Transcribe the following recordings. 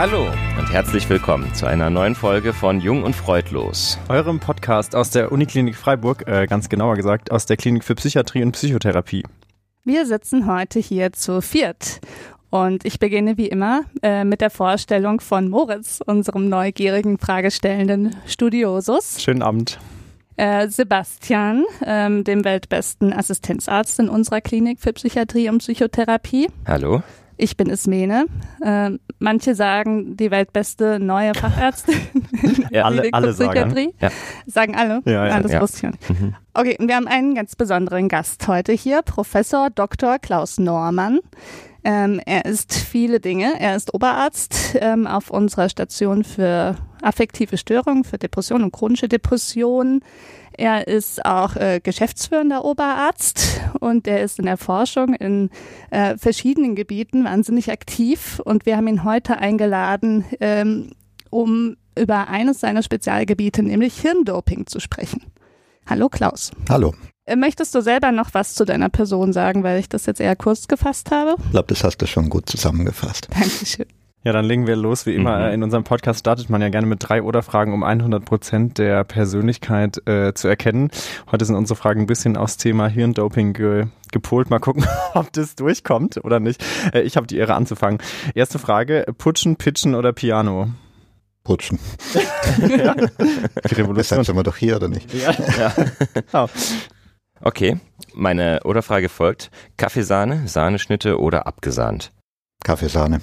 Hallo und herzlich willkommen zu einer neuen Folge von Jung und Freudlos. Eurem Podcast aus der Uniklinik Freiburg, äh, ganz genauer gesagt aus der Klinik für Psychiatrie und Psychotherapie. Wir sitzen heute hier zu viert und ich beginne wie immer äh, mit der Vorstellung von Moritz, unserem neugierigen, fragestellenden Studiosus. Schönen Abend. Äh, Sebastian, ähm, dem weltbesten Assistenzarzt in unserer Klinik für Psychiatrie und Psychotherapie. Hallo. Ich bin Ismene. Äh, manche sagen die weltbeste neue Fachärztin Ja, alle- alle sagen. Psychiatrie. Ja. Sagen alle? Ja, ja. Das Ja. wusste ich ja nicht. Mhm. Okay, und wir haben einen ganz besonderen Gast heute hier, Professor Dr. Klaus Normann. Ähm, er ist viele Dinge. Er ist Oberarzt ähm, auf unserer Station für affektive Störungen, für Depressionen und chronische Depressionen. Er ist auch äh, geschäftsführender Oberarzt und er ist in der Forschung in äh, verschiedenen Gebieten wahnsinnig aktiv. Und wir haben ihn heute eingeladen, ähm, um über eines seiner Spezialgebiete, nämlich Hirndoping, zu sprechen. Hallo Klaus. Hallo. Äh, Möchtest du selber noch was zu deiner Person sagen, weil ich das jetzt eher kurz gefasst habe? Ich glaube, das hast du schon gut zusammengefasst. Dankeschön. Ja, dann legen wir los. Wie immer, Mhm. äh, in unserem Podcast startet man ja gerne mit drei Oder-Fragen, um 100 Prozent der Persönlichkeit äh, zu erkennen. Heute sind unsere Fragen ein bisschen aufs Thema Hirndoping ge gepolt. Mal gucken, ob das durchkommt oder nicht. Äh, ich habe die Ehre anzufangen. Erste Frage, Putschen, Pitchen oder Piano? Putschen. ja. Die Deshalb Revolution. sind wir doch hier, oder nicht? Ja. Ja. Okay, meine Oder-Frage folgt. Kaffeesahne, Sahneschnitte oder abgesahnt? Kaffeesahne.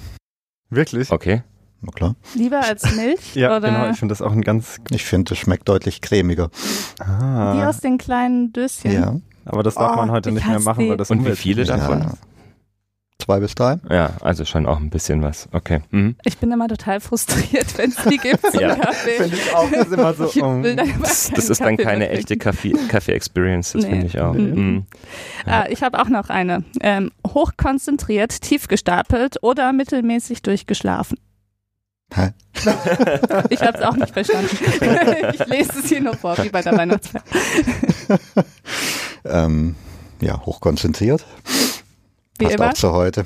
Wirklich? Okay. Na klar. Lieber als Milch Ja, oder genau. Ich finde das auch ein ganz... Ich finde, es schmeckt deutlich cremiger. die Ah, aus den kleinen Döschen? Ja. aber das darf Oh, man heute ich nicht mehr machen, die. weil das Und wie viele davon? ja. Zwei bis drei. Ja, also schon auch ein bisschen was. Okay. Mhm. Ich bin immer total frustriert, wenn es die gibt zum Ja. Kaffee. Finde ich auch. Das ist immer so... Um, dann Das, das ist dann Kaffee keine mehr echte. Kaffee- Kaffee-Experience, das Nee. finde ich auch. Nee. Mhm. Ah, ich habe auch noch eine. Ähm, hochkonzentriert, tief gestapelt oder mittelmäßig durchgeschlafen. Hä? Ich habe es auch nicht verstanden. ich lese es hier nur vor, wie bei der Weihnachtsfeier. Ähm, ja, hochkonzentriert. Wie Passt immer, auch zu heute.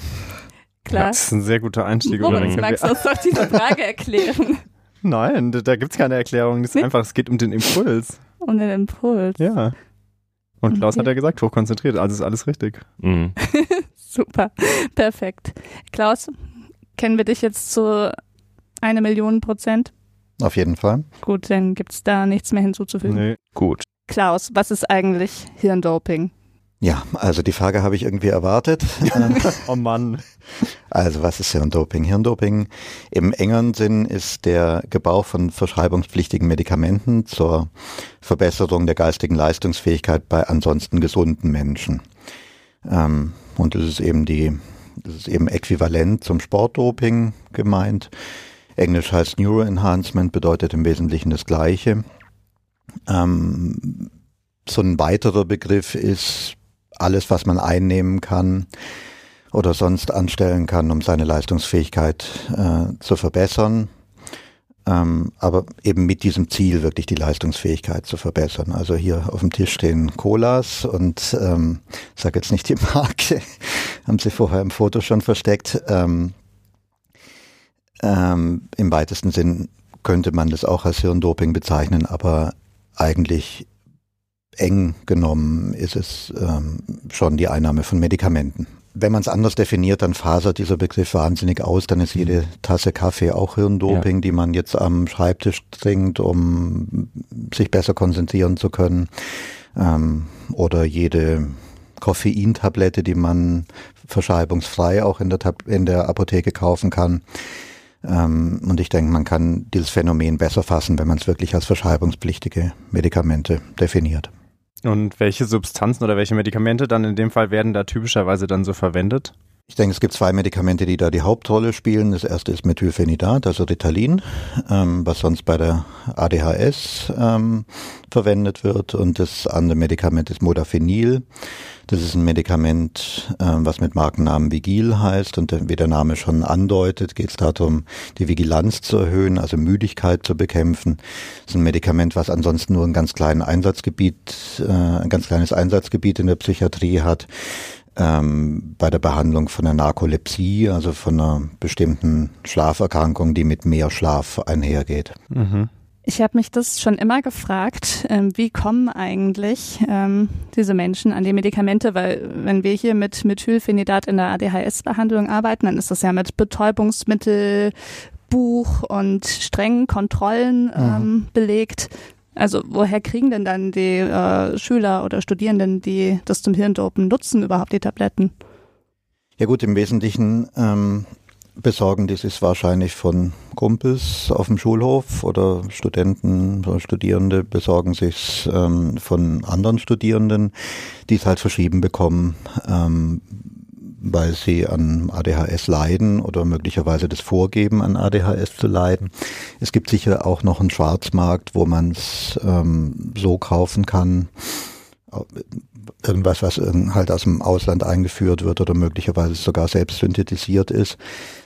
klar. Das ist ein sehr guter Einstieg. Moritz, magst du uns doch diese Frage erklären? Nein, da, gibt es keine Erklärung. Das ist Nee? einfach, es geht um den Impuls. Um den Impuls. Ja. Und Klaus Okay. hat ja gesagt, hochkonzentriert, also ist alles richtig. Mhm. Super, perfekt. Klaus, kennen wir dich jetzt zu eine Million Prozent? Auf jeden Fall. Gut, dann gibt's da nichts mehr hinzuzufügen. Nee. Gut. Klaus, was ist eigentlich Hirndoping? Ja, also die Frage habe ich irgendwie erwartet. Oh Mann. also was ist Hirndoping? Hirndoping im engeren Sinn ist der Gebrauch von verschreibungspflichtigen Medikamenten zur Verbesserung der geistigen Leistungsfähigkeit bei ansonsten gesunden Menschen. Ähm, und das ist eben die, das ist eben äquivalent zum Sportdoping gemeint. Englisch heißt Neuroenhancement, bedeutet im Wesentlichen das Gleiche. Ähm, so ein weiterer Begriff ist alles, was man einnehmen kann oder sonst anstellen kann, um seine Leistungsfähigkeit äh, zu verbessern. Ähm, aber eben mit diesem Ziel, wirklich die Leistungsfähigkeit zu verbessern. Also hier auf dem Tisch stehen Colas und ähm, sage jetzt nicht die Marke, haben sie vorher im Foto schon versteckt. Ähm, ähm, Im weitesten Sinn könnte man das auch als Hirndoping bezeichnen, aber eigentlich eng genommen ist es ähm, schon die Einnahme von Medikamenten. Wenn man es anders definiert, dann fasert dieser Begriff wahnsinnig aus. Dann ist jede Tasse Kaffee auch Hirndoping, die man jetzt am Schreibtisch trinkt, um sich besser konzentrieren zu können. Ähm, oder jede Koffeintablette, die man verschreibungsfrei auch in der, Tab in der Apotheke kaufen kann. Ähm, und ich denke, man kann dieses Phänomen besser fassen, wenn man es wirklich als verschreibungspflichtige Medikamente definiert. Und welche Substanzen oder welche Medikamente dann in dem Fall werden da typischerweise dann so verwendet? Ich denke, es gibt zwei Medikamente, die da die Hauptrolle spielen. Das erste ist Methylphenidat, also Ritalin, ähm, was sonst bei der ADHS ähm, verwendet wird. Und das andere Medikament ist Modafinil. Das ist ein Medikament, ähm, was mit Markennamen Vigil heißt. Und wie der Name schon andeutet, geht es darum, die Vigilanz zu erhöhen, also Müdigkeit zu bekämpfen. Das ist ein Medikament, was ansonsten nur ein ganz kleines Einsatzgebiet, äh, ein ganz kleines Einsatzgebiet in der Psychiatrie hat ähm, bei der Behandlung von der Narkolepsie, also von einer bestimmten Schlaferkrankung, die mit mehr Schlaf einhergeht. Mhm. Ich habe mich das schon immer gefragt, ähm, wie kommen eigentlich ähm, diese Menschen an die Medikamente, weil wenn wir hier mit Methylphenidat in der ADHS-Behandlung arbeiten, dann ist das ja mit Betäubungsmittel, Buch und strengen Kontrollen mhm. ähm, mhm. belegt. Also woher kriegen denn dann die äh, Schüler oder Studierenden, die das zum Hirndopen nutzen, überhaupt die Tabletten? Ja gut, im Wesentlichen ähm, besorgen die sich wahrscheinlich von Kumpels auf dem Schulhof oder Studenten oder Studierende besorgen sich ähm, von anderen Studierenden, die es halt verschrieben bekommen, ähm, weil sie an ADHS leiden oder möglicherweise das Vorgeben an ADHS zu leiden. Es gibt sicher auch noch einen Schwarzmarkt, wo man es ähm, so kaufen kann irgendwas, was halt aus dem Ausland eingeführt wird oder möglicherweise sogar selbst synthetisiert ist.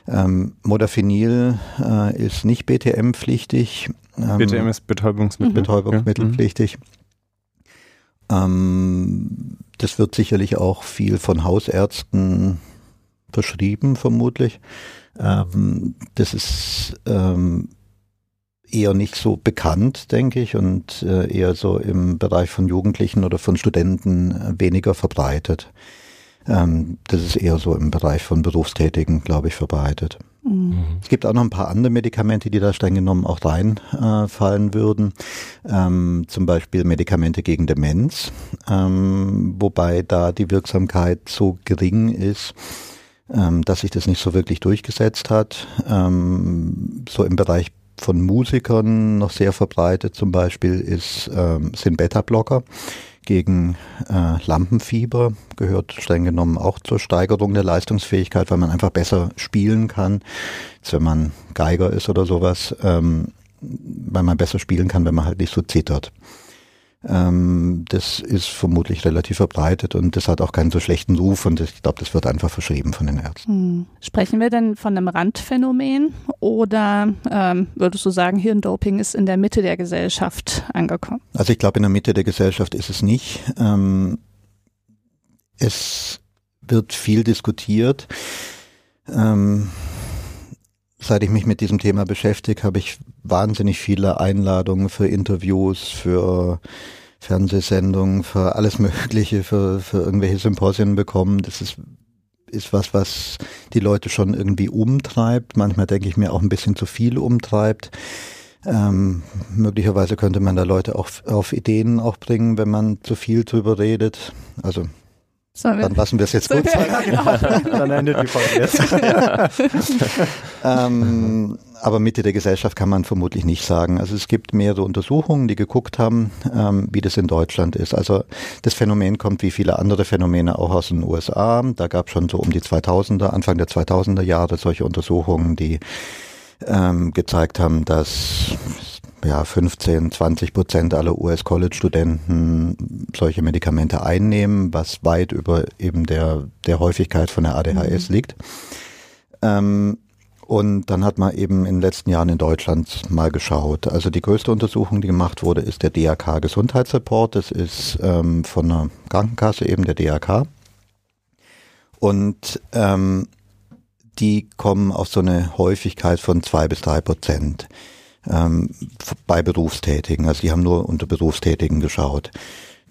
Ähm, Modafinil äh, ist nicht BTM-pflichtig. Ähm, BTM ist Betäubungsmittel. Betäubungsmittelpflichtig. Mhm. Ähm, das wird sicherlich auch viel von Hausärzten verschrieben, vermutlich. Ähm, das ist ähm, eher nicht so bekannt, denke ich, und äh, eher so im Bereich von Jugendlichen oder von Studenten äh, weniger verbreitet. Ähm, das ist eher so im Bereich von Berufstätigen, glaube ich, verbreitet. Mhm. Es gibt auch noch ein paar andere Medikamente, die da streng genommen auch reinfallen äh, würden. Ähm, zum Beispiel Medikamente gegen Demenz, ähm, wobei da die Wirksamkeit so gering ist, ähm, dass sich das nicht so wirklich durchgesetzt hat. Ähm, so im Bereich von Musikern noch sehr verbreitet. Zum Beispiel ist, ähm, sind Beta-Blocker gegen äh, Lampenfieber, gehört streng genommen auch zur Steigerung der Leistungsfähigkeit, weil man einfach besser spielen kann, als wenn man Geiger ist oder sowas, ähm, weil man besser spielen kann, wenn man halt nicht so zittert. Ähm, das ist vermutlich relativ verbreitet und das hat auch keinen so schlechten Ruf und ich glaube, das wird einfach verschrieben von den Ärzten. Hm. Sprechen wir denn von einem Randphänomen oder ähm, würdest du sagen, Hirndoping ist in der Mitte der Gesellschaft angekommen? Also ich glaube, in der Mitte der Gesellschaft ist es nicht. Ähm, es wird viel diskutiert. Ähm, seit ich mich mit diesem Thema beschäftige, habe ich wahnsinnig viele Einladungen für Interviews, für Fernsehsendungen, für alles Mögliche, für, für irgendwelche Symposien bekommen. Das ist, ist was, was die Leute schon irgendwie umtreibt. Manchmal denke ich mir auch ein bisschen zu viel umtreibt. Ähm, möglicherweise könnte man da Leute auch auf Ideen auch bringen, wenn man zu viel drüber redet. Also Sollen Dann lassen wir es jetzt gut sein. Genau. Dann endet die Folge jetzt. ähm, aber Mitte der Gesellschaft kann man vermutlich nicht sagen. Also es gibt mehrere Untersuchungen, die geguckt haben, ähm, wie das in Deutschland ist. Also das Phänomen kommt wie viele andere Phänomene auch aus den USA. Da gab es schon so um die 2000er, Anfang der 2000er Jahre solche Untersuchungen, die ähm, gezeigt haben, dass ja, 15, 20 Prozent aller US-College-Studenten solche Medikamente einnehmen, was weit über eben der, der Häufigkeit von der ADHS mhm. liegt. Ähm, und dann hat man eben in den letzten Jahren in Deutschland mal geschaut. Also die größte Untersuchung, die gemacht wurde, ist der DRK Gesundheitsreport. Das ist ähm, von einer Krankenkasse eben der DRK. Und ähm, die kommen auf so eine Häufigkeit von zwei bis drei Prozent ähm, bei Berufstätigen. Also die haben nur unter Berufstätigen geschaut.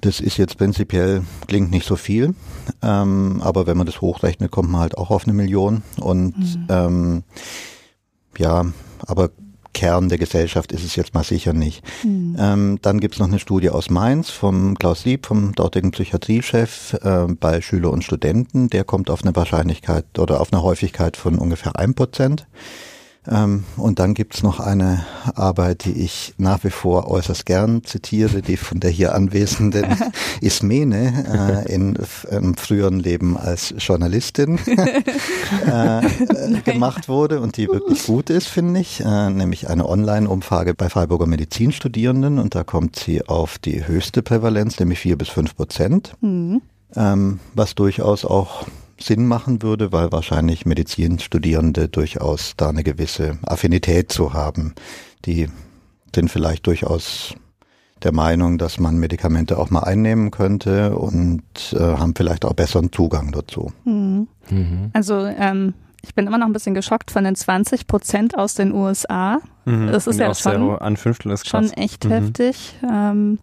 Das ist jetzt prinzipiell, klingt nicht so viel, ähm, aber wenn man das hochrechnet, kommt man halt auch auf eine Million. Und mhm. ähm, ja, aber Kern der Gesellschaft ist es jetzt mal sicher nicht. Mhm. Ähm, dann gibt's noch eine Studie aus Mainz vom Klaus Lieb, vom dortigen Psychiatriechef äh, bei Schüler und Studenten. Der kommt auf eine Wahrscheinlichkeit oder auf eine Häufigkeit von ungefähr ein Prozent. Ähm, und dann gibt's noch eine Arbeit, die ich nach wie vor äußerst gern zitiere, die von der hier anwesenden Ismene äh, in einem früheren Leben als Journalistin äh, gemacht wurde und die wirklich gut ist, finde ich, äh, nämlich eine Online-Umfrage bei Freiburger Medizinstudierenden und da kommt sie auf die höchste Prävalenz, nämlich vier bis fünf Prozent, mhm. ähm, was durchaus auch Sinn machen würde, weil wahrscheinlich Medizinstudierende durchaus da eine gewisse Affinität zu haben. Die sind vielleicht durchaus der Meinung, dass man Medikamente auch mal einnehmen könnte und äh, haben vielleicht auch besseren Zugang dazu. Mhm. Mhm. Also ähm, ich bin immer noch ein bisschen geschockt von den 20 Prozent aus den USA. Mhm. Das ist ja schon, an Fünftel ist schon echt mhm. heftig. Ähm,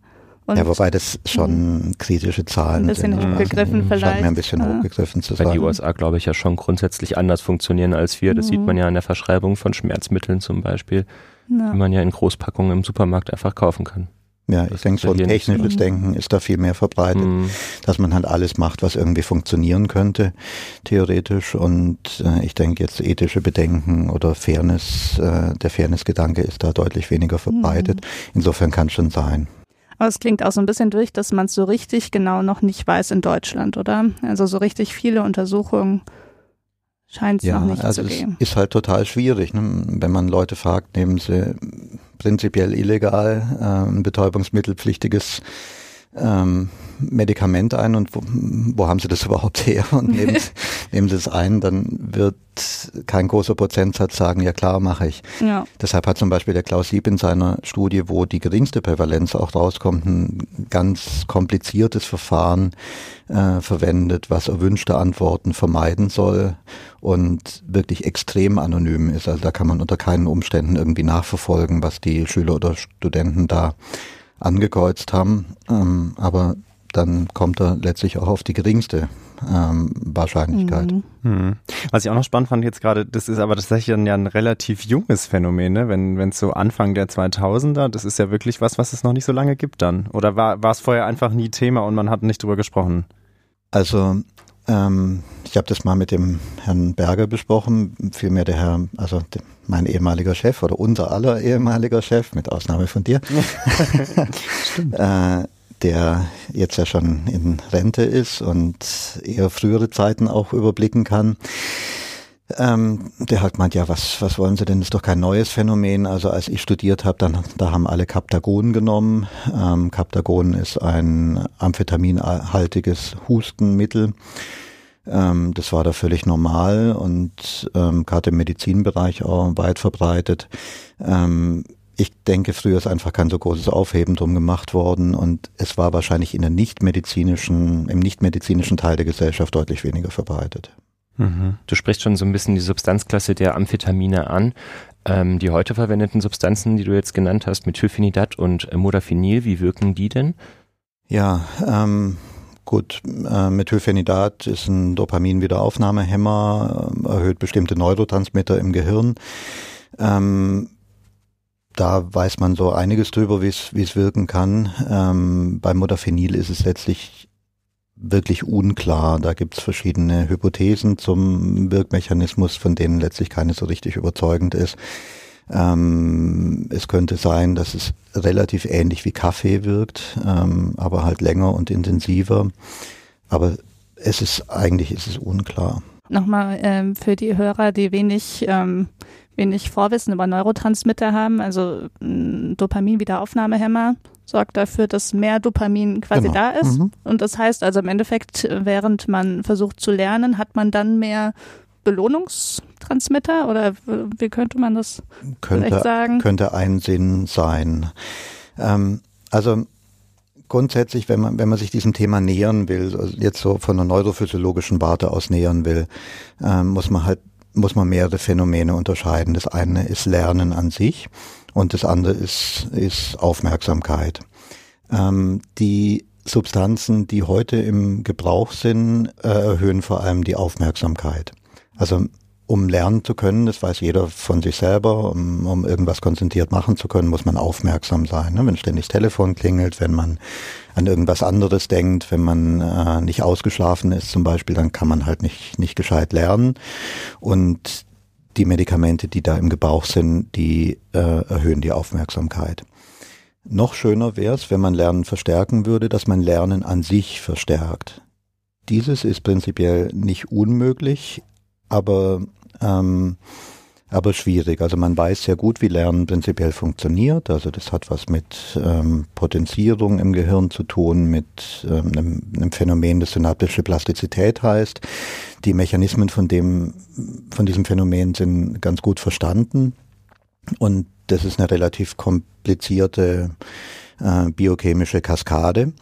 ja, wobei das schon kritische Zahlen ein bisschen sind. hochgegriffen also, vielleicht. Scheint mir ein bisschen ja. hochgegriffen zu sein. Weil die USA, glaube ich, ja schon grundsätzlich anders funktionieren als wir. Das mhm. sieht man ja in der Verschreibung von Schmerzmitteln zum Beispiel, ja. die man ja in Großpackungen im Supermarkt einfach kaufen kann. Ja, ich denke, so ein technisches. Denken ist da viel mehr verbreitet, mhm. dass man halt alles macht, was irgendwie funktionieren könnte, theoretisch. Und äh, ich denke jetzt ethische Bedenken oder Fairness, äh, der Fairness-Gedanke ist da deutlich weniger verbreitet. Mhm. Insofern kann es schon sein. Aber es klingt auch so ein bisschen durch, dass man es so richtig genau noch nicht weiß in Deutschland, oder? Also so richtig viele Untersuchungen scheint es ja, noch nicht also zu geben. Es ist halt total schwierig, ne? wenn man Leute fragt, nehmen sie prinzipiell illegal äh, ein betäubungsmittelpflichtiges ähm, Medikament ein und wo, wo haben sie das überhaupt her und nehmen, nehmen sie es ein, dann wird kein großer Prozentsatz sagen, ja klar, mache ich. Ja. Deshalb hat zum Beispiel der Klaus Lieb in seiner Studie, wo die geringste Prävalenz auch rauskommt, ein ganz kompliziertes Verfahren äh, verwendet, was erwünschte Antworten vermeiden soll und wirklich extrem anonym ist. Also da kann man unter keinen Umständen irgendwie nachverfolgen, was die Schüler oder Studenten da angekreuzt haben. Ähm, aber dann kommt er letztlich auch auf die geringste ähm, Wahrscheinlichkeit. Mhm. Mhm. Was ich auch noch spannend fand jetzt gerade, das ist aber tatsächlich dann ja ein relativ junges Phänomen, ne? wenn es so Anfang der 2000er, das ist ja wirklich was, was es noch nicht so lange gibt dann. Oder war es vorher einfach nie Thema und man hat nicht drüber gesprochen? Also ähm, ich habe das mal mit dem Herrn Berger besprochen, vielmehr der Herr, also mein ehemaliger Chef oder unser aller ehemaliger Chef, mit Ausnahme von dir. Äh, der jetzt ja schon in Rente ist und eher frühere Zeiten auch überblicken kann. Ähm, der hat gemeint, ja, was, was wollen Sie denn? Das ist doch kein neues Phänomen. Also als ich studiert habe, dann da haben alle Captagon genommen. Ähm, Captagon ist ein amphetaminhaltiges Hustenmittel. Ähm, das war da völlig normal und ähm, gerade im Medizinbereich auch weit verbreitet. Ähm, ich denke, früher ist einfach kein so großes Aufheben drum gemacht worden und es war wahrscheinlich in der nichtmedizinischen, im nichtmedizinischen Teil der Gesellschaft deutlich weniger verbreitet. Mhm. Du sprichst schon so ein bisschen die Substanzklasse der Amphetamine an. Ähm, die heute verwendeten Substanzen, die du jetzt genannt hast, Methylphenidat und Modafinil, wie wirken die denn? Ja, ähm, gut, äh, Methylphenidat ist ein Dopamin-Wiederaufnahmehemmer, äh, erhöht bestimmte Neurotransmitter im Gehirn. Ähm, da weiß man so einiges drüber, wie es wie es wirken kann. Ähm, beim Modafinil ist es letztlich wirklich unklar. Da gibt es verschiedene Hypothesen zum Wirkmechanismus, von denen letztlich keine so richtig überzeugend ist. Ähm, es könnte sein, dass es relativ ähnlich wie Kaffee wirkt, ähm, aber halt länger und intensiver. Aber es ist eigentlich ist es unklar. Nochmal ähm, für die Hörer, die wenig ähm, wenig Vorwissen über Neurotransmitter haben, also Dopamin-Wiederaufnahmehemmer sorgt dafür, dass mehr Dopamin quasi genau. da ist. Mhm. Und das heißt also im Endeffekt, während man versucht zu lernen, hat man dann mehr Belohnungstransmitter oder wie könnte man das könnte, vielleicht sagen? Könnte ein Sinn sein. Ähm, also grundsätzlich, wenn man, wenn man sich diesem Thema nähern will, also jetzt so von einer neurophysiologischen Warte aus nähern will, ähm, muss man halt muss man mehrere Phänomene unterscheiden. Das eine ist Lernen an sich und das andere ist, ist Aufmerksamkeit. Ähm, die Substanzen, die heute im Gebrauch sind, äh, erhöhen vor allem die Aufmerksamkeit. Also um lernen zu können, das weiß jeder von sich selber, um, um irgendwas konzentriert machen zu können, muss man aufmerksam sein. Ne? Wenn ständig das Telefon klingelt, wenn man an irgendwas anderes denkt, wenn man äh, nicht ausgeschlafen ist zum Beispiel, dann kann man halt nicht, nicht gescheit lernen. Und die Medikamente, die da im Gebrauch sind, die äh, erhöhen die Aufmerksamkeit. Noch schöner wäre es, wenn man Lernen verstärken würde, dass man Lernen an sich verstärkt. Dieses ist prinzipiell nicht unmöglich, aber ähm, aber schwierig. Also man weiß sehr gut, wie Lernen prinzipiell funktioniert. Also das hat was mit ähm, Potenzierung im Gehirn zu tun, mit ähm, einem, einem Phänomen, das synaptische Plastizität heißt. Die Mechanismen von dem, von diesem Phänomen sind ganz gut verstanden. Und das ist eine relativ komplizierte äh, biochemische Kaskade.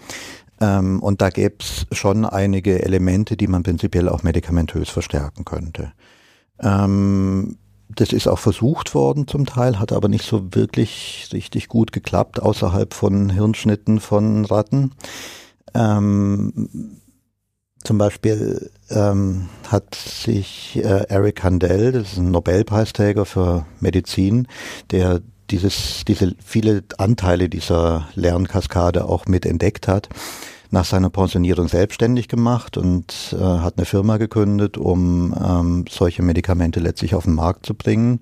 Ähm, und da gäbe es schon einige Elemente, die man prinzipiell auch medikamentös verstärken könnte. Ähm, das ist auch versucht worden zum Teil, hat aber nicht so wirklich richtig gut geklappt außerhalb von Hirnschnitten von Ratten. Ähm, zum Beispiel ähm, hat sich äh, Eric Handel, das ist ein Nobelpreisträger für Medizin, der dieses, diese viele Anteile dieser Lernkaskade auch mit entdeckt hat, nach seiner Pensionierung selbstständig gemacht und äh, hat eine Firma gegründet, um ähm, solche Medikamente letztlich auf den Markt zu bringen.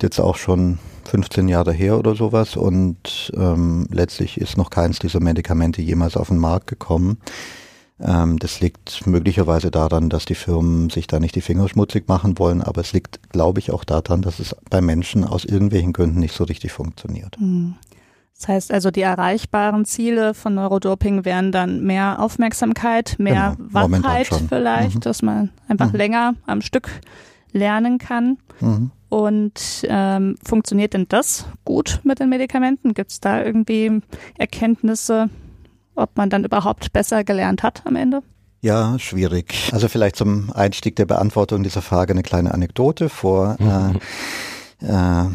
Jetzt auch schon 15 Jahre her oder sowas und ähm, letztlich ist noch keins dieser Medikamente jemals auf den Markt gekommen. Ähm, das liegt möglicherweise daran, dass die Firmen sich da nicht die Finger schmutzig machen wollen, aber es liegt, glaube ich, auch daran, dass es bei Menschen aus irgendwelchen Gründen nicht so richtig funktioniert. Hm. Das heißt also, die erreichbaren Ziele von Neurodoping wären dann mehr Aufmerksamkeit, mehr genau, Wachheit vielleicht, mhm. dass man einfach mhm. länger am Stück lernen kann. Mhm. Und ähm, funktioniert denn das gut mit den Medikamenten? Gibt es da irgendwie Erkenntnisse, ob man dann überhaupt besser gelernt hat am Ende? Ja, schwierig. Also vielleicht zum Einstieg der Beantwortung dieser Frage eine kleine Anekdote vor. Mhm. Äh, äh,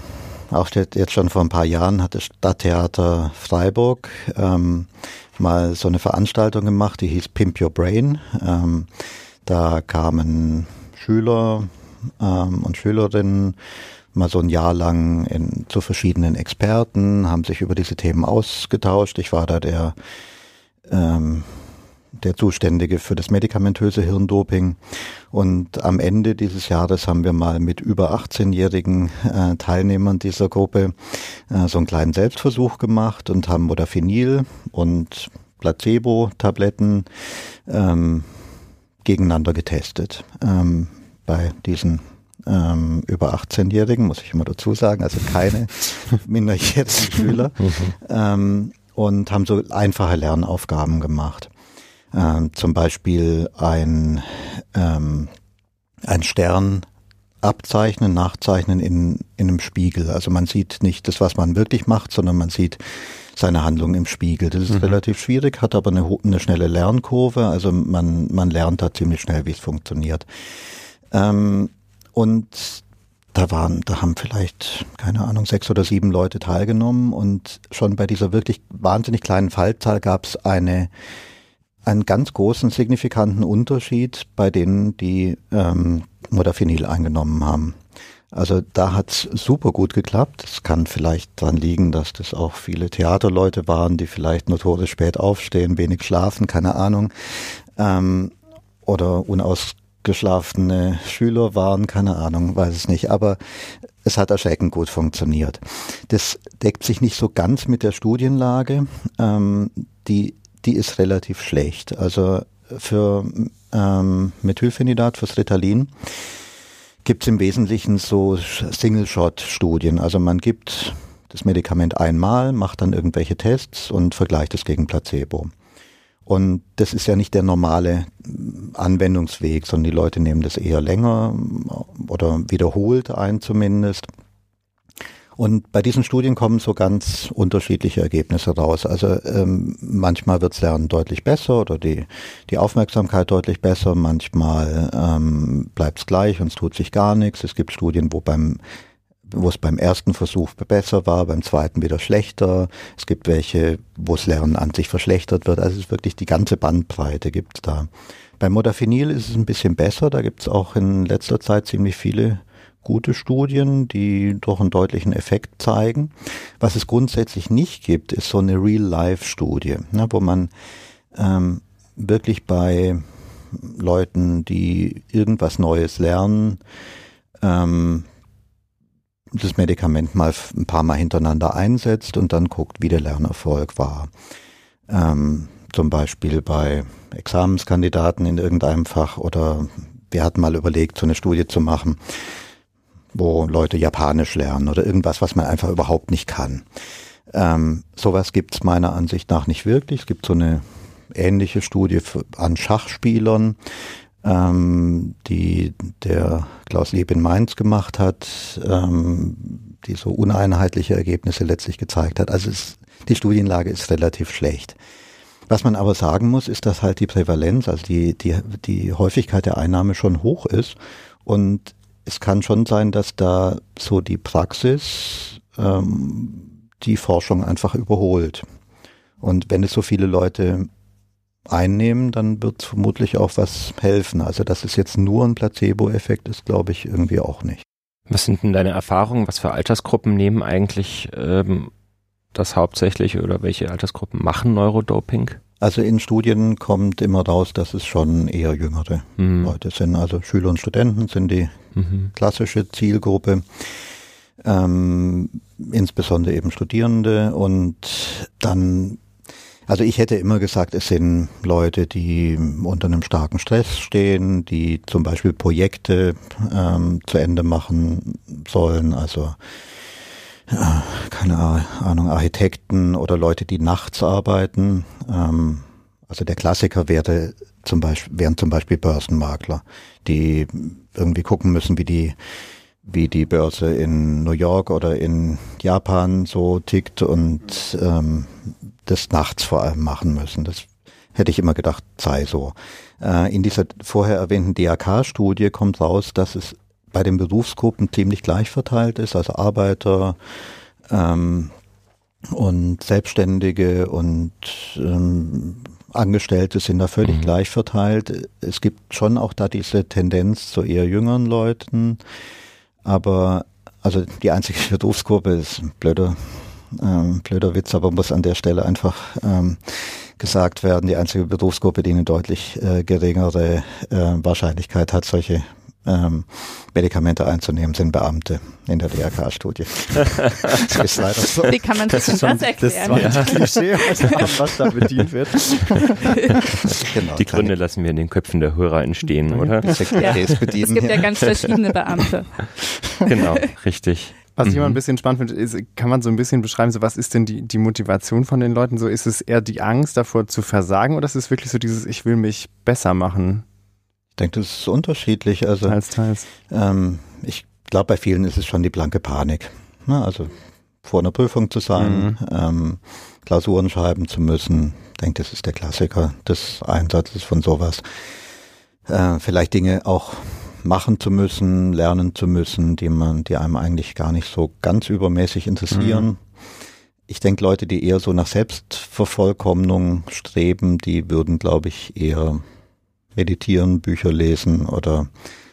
auch jetzt schon vor ein paar Jahren hat das Stadttheater Freiburg ähm, mal so eine Veranstaltung gemacht, die hieß Pimp Your Brain. Ähm, da kamen Schüler ähm, und Schülerinnen mal so ein Jahr lang in, zu verschiedenen Experten, haben sich über diese Themen ausgetauscht. Ich war da der ähm, der Zuständige für das medikamentöse Hirndoping. Und am Ende dieses Jahres haben wir mal mit über 18-jährigen äh, Teilnehmern dieser Gruppe äh, so einen kleinen Selbstversuch gemacht und haben Modafinil und Placebo-Tabletten ähm, gegeneinander getestet. Ähm, bei diesen ähm, über 18-Jährigen, muss ich immer dazu sagen, also keine minderjährigen Schüler. Mhm. Ähm, und haben so einfache Lernaufgaben gemacht. Ähm, zum Beispiel ein, ähm, ein Stern abzeichnen, nachzeichnen in, in einem Spiegel. Also man sieht nicht das, was man wirklich macht, sondern man sieht seine Handlung im Spiegel. Das ist mhm. relativ schwierig, hat aber eine, eine schnelle Lernkurve. Also man, man lernt da ziemlich schnell, wie es funktioniert. Ähm, und da waren, da haben vielleicht, keine Ahnung, sechs oder sieben Leute teilgenommen und schon bei dieser wirklich wahnsinnig kleinen Fallzahl gab es eine, einen ganz großen, signifikanten Unterschied bei denen, die ähm, Modafinil eingenommen haben. Also da hat's super gut geklappt. Es kann vielleicht dran liegen, dass das auch viele Theaterleute waren, die vielleicht notorisch spät aufstehen, wenig schlafen, keine Ahnung. Ähm, oder unaus geschlafene Schüler waren, keine Ahnung, weiß es nicht, aber es hat erschreckend gut funktioniert. Das deckt sich nicht so ganz mit der Studienlage, ähm, die, die ist relativ schlecht. Also für ähm, Methylphenidat, fürs Ritalin, gibt es im Wesentlichen so Single-Shot-Studien. Also man gibt das Medikament einmal, macht dann irgendwelche Tests und vergleicht es gegen Placebo. Und das ist ja nicht der normale Anwendungsweg, sondern die Leute nehmen das eher länger oder wiederholt ein zumindest. Und bei diesen Studien kommen so ganz unterschiedliche Ergebnisse raus. Also ähm, manchmal wirds Lernen deutlich besser oder die, die Aufmerksamkeit deutlich besser, manchmal ähm, bleibt es gleich und es tut sich gar nichts. Es gibt Studien, wo beim wo es beim ersten Versuch besser war, beim zweiten wieder schlechter. Es gibt welche, wo das Lernen an sich verschlechtert wird. Also es ist wirklich die ganze Bandbreite gibt da. Beim Modafinil ist es ein bisschen besser. Da gibt es auch in letzter Zeit ziemlich viele gute Studien, die doch einen deutlichen Effekt zeigen. Was es grundsätzlich nicht gibt, ist so eine Real-Life-Studie, ne, wo man ähm, wirklich bei Leuten, die irgendwas Neues lernen, ähm, das Medikament mal ein paar Mal hintereinander einsetzt und dann guckt, wie der Lernerfolg war. Ähm, zum Beispiel bei Examenskandidaten in irgendeinem Fach oder wir hatten mal überlegt, so eine Studie zu machen, wo Leute Japanisch lernen oder irgendwas, was man einfach überhaupt nicht kann. Ähm, sowas gibt's meiner Ansicht nach nicht wirklich. Es gibt so eine ähnliche Studie für, an Schachspielern, ähm, die der Klaus Lieb in Mainz gemacht hat, ähm, die so uneinheitliche Ergebnisse letztlich gezeigt hat. Also es, die Studienlage ist relativ schlecht. Was man aber sagen muss, ist, dass halt die Prävalenz, also die, die, die Häufigkeit der Einnahme schon hoch ist. Und es kann schon sein, dass da so die Praxis ähm, die Forschung einfach überholt. Und wenn es so viele Leute einnehmen, dann wird es vermutlich auch was helfen. Also dass es jetzt nur ein Placebo-Effekt ist, glaube ich irgendwie auch nicht. Was sind denn deine Erfahrungen? Was für Altersgruppen nehmen eigentlich ähm, das hauptsächlich oder welche Altersgruppen machen Neurodoping? Also in Studien kommt immer raus, dass es schon eher jüngere mhm. Leute sind. Also Schüler und Studenten sind die mhm. klassische Zielgruppe. Ähm, insbesondere eben Studierende und dann also ich hätte immer gesagt, es sind Leute, die unter einem starken Stress stehen, die zum Beispiel Projekte ähm, zu Ende machen sollen, also keine Ahnung, Architekten oder Leute, die nachts arbeiten. Ähm, also der Klassiker wäre zum Beispiel, wären zum Beispiel Börsenmakler, die irgendwie gucken müssen, wie die wie die Börse in New York oder in Japan so tickt und ähm, das nachts vor allem machen müssen. Das hätte ich immer gedacht, sei so. Äh, in dieser vorher erwähnten DAK-Studie kommt raus, dass es bei den Berufsgruppen ziemlich gleich verteilt ist, also Arbeiter ähm, und Selbstständige und ähm, Angestellte sind da völlig mhm. gleich verteilt. Es gibt schon auch da diese Tendenz zu eher jüngeren Leuten, aber also die einzige Berufsgruppe ist ein blöder, ähm, blöder Witz, aber muss an der Stelle einfach ähm, gesagt werden, die einzige Berufsgruppe, die eine deutlich äh, geringere äh, Wahrscheinlichkeit hat, solche ähm, Medikamente einzunehmen, sind Beamte in der DRK-Studie. das ist leider so. Wie kann man sich das, das erklären? Das zweite Klischee, was da bedient wird. genau, Die Gründe lassen wir in den Köpfen der Hörer entstehen, oder? Ja. Es gibt ja ganz verschiedene Beamte. Genau, richtig. Was ich immer ein mhm. bisschen spannend finde, ist, kann man so ein bisschen beschreiben, so was ist denn die, die Motivation von den Leuten? So ist es eher die Angst davor zu versagen oder ist es wirklich so dieses, ich will mich besser machen? Denke, das ist unterschiedlich. Also, teils, teils. Ähm, ich glaube, bei vielen ist es schon die blanke Panik. Ne? Also vor einer Prüfung zu sein, mhm. ähm, Klausuren schreiben zu müssen. Ich denke, das ist der Klassiker des Einsatzes von sowas. Äh, vielleicht Dinge auch machen zu müssen, lernen zu müssen, die man, die einem eigentlich gar nicht so ganz übermäßig interessieren. Mhm. Ich denke, Leute, die eher so nach Selbstvervollkommnung streben, die würden, glaube ich, eher meditieren, Bücher lesen oder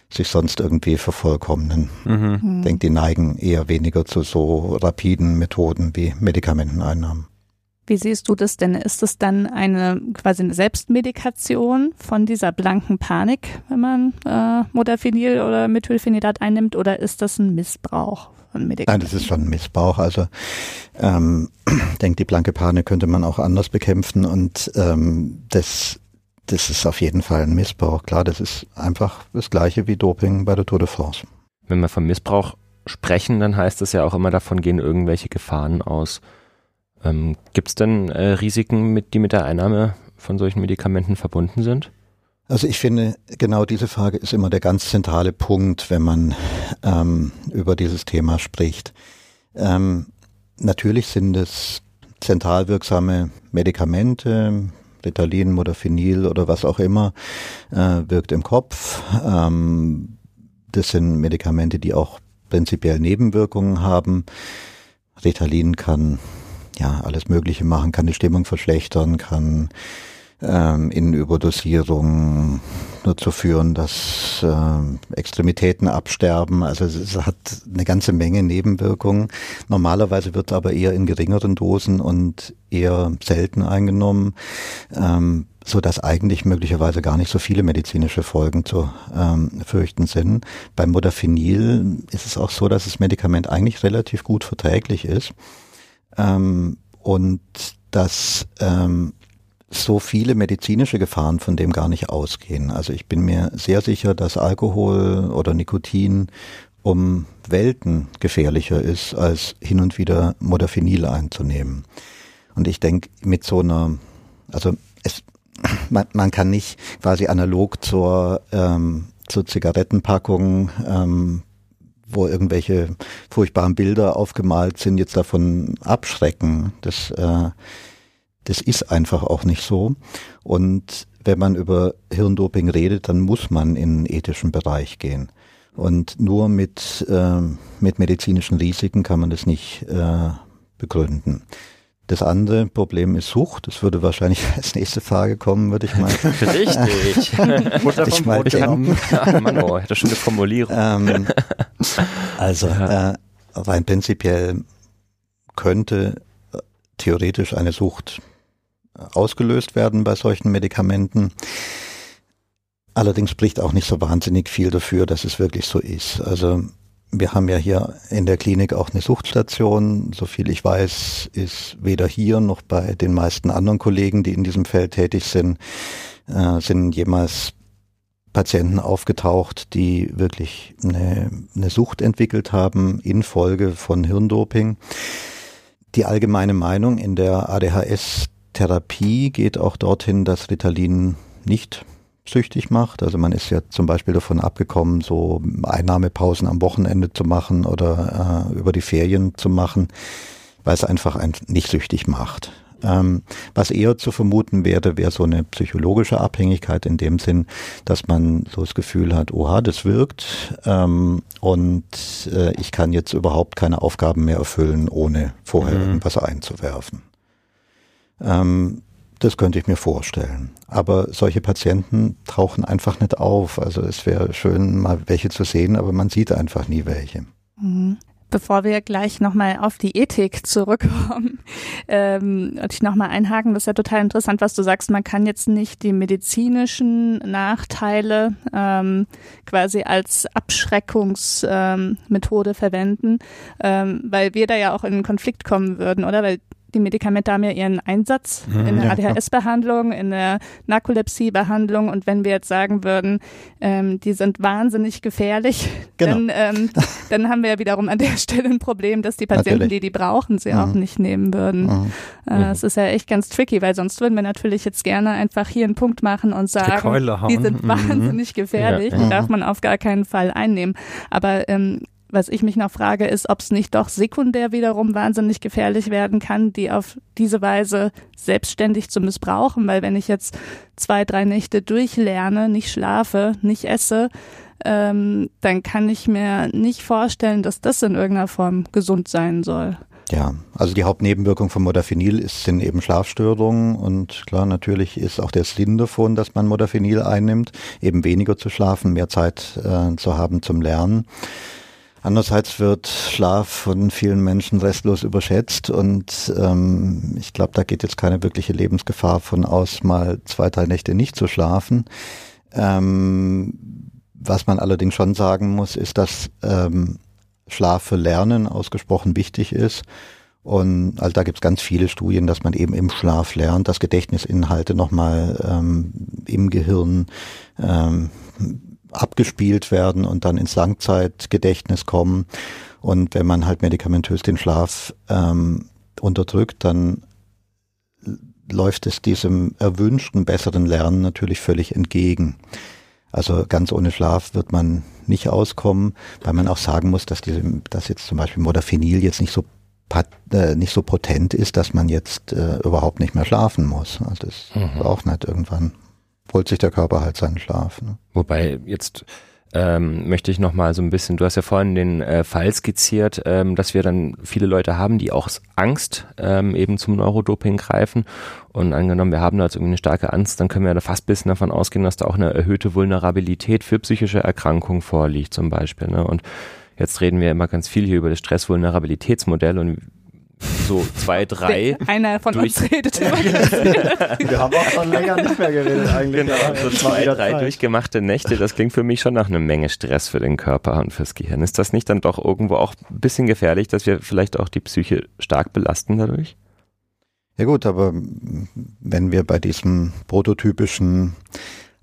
sich sonst irgendwie vervollkommnen. Mhm. Ich denke, die neigen eher weniger zu so rapiden Methoden wie Medikamenteneinnahmen. Wie siehst du das denn? Ist es dann eine quasi eine Selbstmedikation von dieser blanken Panik, wenn man äh, Modafinil oder Methylphenidat einnimmt, oder ist das ein Missbrauch von Medikamenten? Nein, das ist schon ein Missbrauch. Also ähm, denke, die blanke Panik könnte man auch anders bekämpfen und ähm, das das ist auf jeden Fall ein Missbrauch. Klar, das ist einfach das gleiche wie Doping bei der Tour de France. Wenn wir vom Missbrauch sprechen, dann heißt es ja auch immer, davon gehen irgendwelche Gefahren aus. Ähm, Gibt es denn äh, Risiken, mit, die mit der Einnahme von solchen Medikamenten verbunden sind? Also ich finde, genau diese Frage ist immer der ganz zentrale Punkt, wenn man ähm, über dieses Thema spricht. Ähm, natürlich sind es zentral wirksame Medikamente, Ritalin, Modafinil oder was auch immer, äh, wirkt im Kopf. Ähm, das sind Medikamente, die auch prinzipiell Nebenwirkungen haben. Ritalin kann ja alles Mögliche machen, kann die Stimmung verschlechtern, kann ähm, in Überdosierung dazu führen, dass äh, Extremitäten absterben. Also es hat eine ganze Menge Nebenwirkungen. Normalerweise wird aber eher in geringeren Dosen und eher selten eingenommen. Ähm, so dass eigentlich möglicherweise gar nicht so viele medizinische Folgen zu ähm, fürchten sind. Beim Modafinil ist es auch so, dass das Medikament eigentlich relativ gut verträglich ist ähm, und dass ähm, so viele medizinische Gefahren von dem gar nicht ausgehen. Also ich bin mir sehr sicher, dass Alkohol oder Nikotin um Welten gefährlicher ist, als hin und wieder Modafinil einzunehmen. Und ich denke, mit so einer, also es, man, man kann nicht quasi analog zur, ähm, zur Zigarettenpackung ähm, wo irgendwelche furchtbaren Bilder aufgemalt sind, jetzt davon abschrecken. Das, äh, das ist einfach auch nicht so. Und wenn man über Hirndoping redet, dann muss man in den ethischen Bereich gehen. Und nur mit, äh, mit medizinischen Risiken kann man das nicht äh, begründen. Das andere Problem ist Sucht. Das würde wahrscheinlich als nächste Frage kommen, würde ich mal. Richtig. Mutter ich mal denken. Ja, Mann, oh, hätte schon eine Formulierung. Ähm, also äh, rein prinzipiell könnte äh, theoretisch eine Sucht ausgelöst werden bei solchen Medikamenten. Allerdings spricht auch nicht so wahnsinnig viel dafür, dass es wirklich so ist. Also wir haben ja hier in der Klinik auch eine Suchtstation. Soviel ich weiß, ist weder hier noch bei den meisten anderen Kollegen, die in diesem Feld tätig sind, äh, sind jemals Patienten aufgetaucht, die wirklich eine, eine Sucht entwickelt haben infolge von Hirndoping. Die allgemeine Meinung in der ADHS-Therapie geht auch dorthin, dass Ritalin nicht süchtig macht. Also man ist ja zum Beispiel davon abgekommen, so Einnahmepausen am Wochenende zu machen oder äh, über die Ferien zu machen, weil es einfach ein, nicht süchtig macht. Ähm, was eher zu vermuten wäre, wäre so eine psychologische Abhängigkeit in dem Sinn, dass man so das Gefühl hat, oha, das wirkt ähm, und äh, ich kann jetzt überhaupt keine Aufgaben mehr erfüllen, ohne vorher mhm. irgendwas einzuwerfen. Ähm, das könnte ich mir vorstellen. Aber solche Patienten tauchen einfach nicht auf. Also es wäre schön, mal welche zu sehen, aber man sieht einfach nie welche. Mhm. Bevor wir gleich nochmal auf die Ethik zurückkommen, ähm, und ich nochmal einhaken, das ist ja total interessant, was du sagst. Man kann jetzt nicht die medizinischen Nachteile ähm, quasi als Abschreckungsmethode ähm, verwenden, ähm, weil wir da ja auch in einen Konflikt kommen würden, oder? Weil die Medikamente haben ja ihren Einsatz mhm, in der ADHS-Behandlung, in der Narkolepsie-Behandlung. Und wenn wir jetzt sagen würden, ähm, die sind wahnsinnig gefährlich, genau. dann, ähm, dann haben wir ja wiederum an der Stelle ein Problem, dass die Patienten, natürlich. die die brauchen, sie mhm. auch nicht nehmen würden. Mhm. Äh, das ist ja echt ganz tricky, weil sonst würden wir natürlich jetzt gerne einfach hier einen Punkt machen und sagen, die sind mhm. wahnsinnig gefährlich, ja. die darf man auf gar keinen Fall einnehmen. Aber ähm, was ich mich noch frage, ist, ob es nicht doch sekundär wiederum wahnsinnig gefährlich werden kann, die auf diese Weise selbstständig zu missbrauchen. Weil wenn ich jetzt zwei, drei Nächte durchlerne, nicht schlafe, nicht esse, ähm, dann kann ich mir nicht vorstellen, dass das in irgendeiner Form gesund sein soll. Ja, also die Hauptnebenwirkung von Modafinil ist, sind eben Schlafstörungen und klar, natürlich ist auch der Sinn davon, dass man Modafinil einnimmt, eben weniger zu schlafen, mehr Zeit äh, zu haben zum Lernen. Andererseits wird Schlaf von vielen Menschen restlos überschätzt und ähm, ich glaube, da geht jetzt keine wirkliche Lebensgefahr von aus, mal zwei, drei Nächte nicht zu schlafen. Ähm, was man allerdings schon sagen muss, ist, dass ähm, Schlaf für Lernen ausgesprochen wichtig ist. Und also da gibt es ganz viele Studien, dass man eben im Schlaf lernt, dass Gedächtnisinhalte nochmal ähm, im Gehirn ähm, abgespielt werden und dann ins Langzeitgedächtnis kommen. Und wenn man halt medikamentös den Schlaf ähm, unterdrückt, dann läuft es diesem erwünschten besseren Lernen natürlich völlig entgegen. Also ganz ohne Schlaf wird man nicht auskommen, weil man auch sagen muss, dass diese, dass jetzt zum Beispiel Modafinil jetzt nicht so äh, nicht so potent ist, dass man jetzt äh, überhaupt nicht mehr schlafen muss. Also das mhm. auch nicht irgendwann holt sich der Körper halt seinen Schlaf. Ne? Wobei jetzt ähm, möchte ich nochmal so ein bisschen, du hast ja vorhin den äh, Fall skizziert, ähm, dass wir dann viele Leute haben, die auch Angst ähm, eben zum Neurodoping greifen. Und angenommen, wir haben da jetzt irgendwie eine starke Angst, dann können wir da fast ein bisschen davon ausgehen, dass da auch eine erhöhte Vulnerabilität für psychische Erkrankungen vorliegt zum Beispiel. Ne? Und jetzt reden wir immer ganz viel hier über das Stressvulnerabilitätsmodell und so zwei, drei. Einer von durch uns redet immer. Wir haben auch schon länger nicht mehr geredet eigentlich. Genau, so zwei, drei Zeit. durchgemachte Nächte, das klingt für mich schon nach einer Menge Stress für den Körper und fürs Gehirn. Ist das nicht dann doch irgendwo auch ein bisschen gefährlich, dass wir vielleicht auch die Psyche stark belasten dadurch? Ja gut, aber wenn wir bei diesem prototypischen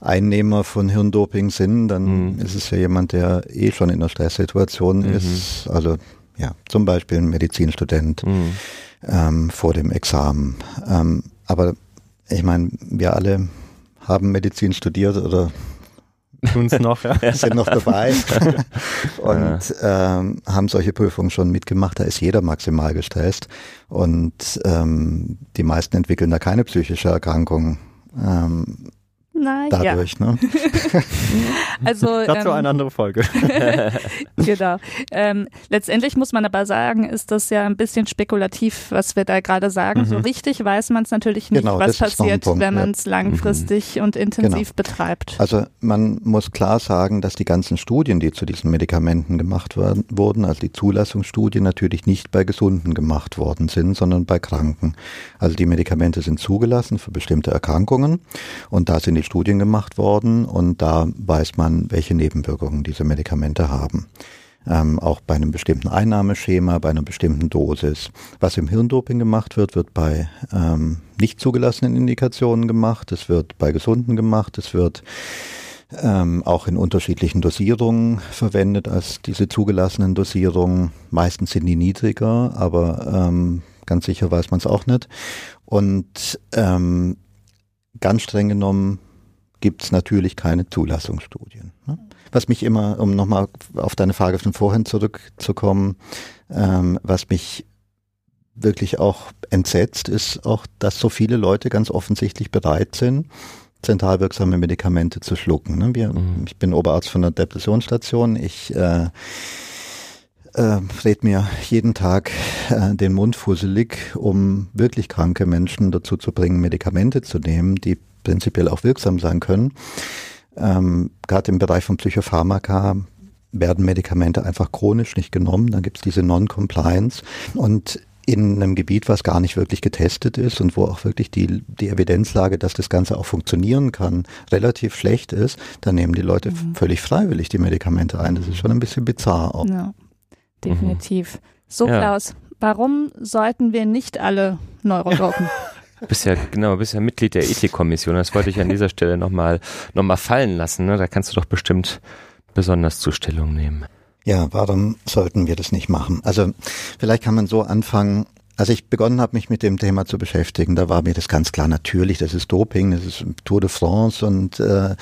Einnehmer von Hirndoping sind, dann mhm. ist es ja jemand, der eh schon in einer Stresssituation mhm. ist. Also ja, zum Beispiel ein Medizinstudent mhm. ähm, vor dem Examen. Ähm, aber ich meine, wir alle haben Medizin studiert oder Tun's noch, ja. sind noch dabei und ähm, haben solche Prüfungen schon mitgemacht. Da ist jeder maximal gestresst und ähm, die meisten entwickeln da keine psychische Erkrankung. Ähm, Na, dadurch, ja. ne? Also, Dazu ähm, eine andere Folge. genau. Ähm, letztendlich muss man aber sagen, ist das ja ein bisschen spekulativ, was wir da gerade sagen. So richtig weiß man es natürlich nicht, Genau, was passiert, Punkt, wenn ja. man es langfristig und intensiv betreibt. Also man muss klar sagen, dass die ganzen Studien, die zu diesen Medikamenten gemacht werden, wurden, also die Zulassungsstudien natürlich nicht bei Gesunden gemacht worden sind, sondern bei Kranken. Also die Medikamente sind zugelassen für bestimmte Erkrankungen und da sind die Studien gemacht worden und da weiß man, welche Nebenwirkungen diese Medikamente haben. Ähm, auch bei einem bestimmten Einnahmeschema, bei einer bestimmten Dosis. Was im Hirndoping gemacht wird, wird bei ähm, nicht zugelassenen Indikationen gemacht, es wird bei Gesunden gemacht, es wird ähm, auch in unterschiedlichen Dosierungen verwendet als diese zugelassenen Dosierungen. Meistens sind die niedriger, aber ähm, ganz sicher weiß man es auch nicht. Und ähm, ganz streng genommen gibt es natürlich keine Zulassungsstudien. Ne? Was mich immer, um nochmal auf deine Frage von vorhin zurückzukommen, ähm, was mich wirklich auch entsetzt, ist auch, dass so viele Leute ganz offensichtlich bereit sind, zentral wirksame Medikamente zu schlucken. Ne? Wir, Mhm. Ich bin Oberarzt von der Depressionsstation. Ich äh, äh, red mir jeden Tag äh, den Mund fusselig, um wirklich kranke Menschen dazu zu bringen, Medikamente zu nehmen, die prinzipiell auch wirksam sein können. Ähm, Gerade im Bereich von Psychopharmaka werden Medikamente einfach chronisch nicht genommen. Dann gibt es diese Non-Compliance. Und in einem Gebiet, was gar nicht wirklich getestet ist und wo auch wirklich die, die Evidenzlage, dass das Ganze auch funktionieren kann, relativ schlecht ist, dann nehmen die Leute Mhm. völlig freiwillig die Medikamente ein. Das ist schon ein bisschen bizarr auch. Ja, definitiv. So, Ja. Klaus, warum sollten wir nicht alle Neurodopen? Du bist ja, genau, bist ja Mitglied der Ethikkommission. Das wollte ich an dieser Stelle nochmal noch mal fallen lassen. Ne? Da kannst du doch bestimmt besonders Zustellung nehmen. Ja, warum sollten wir das nicht machen? Also vielleicht kann man so anfangen. Als ich begonnen habe, mich mit dem Thema zu beschäftigen, da war mir das ganz klar natürlich, das ist Doping, das ist Tour de France und äh,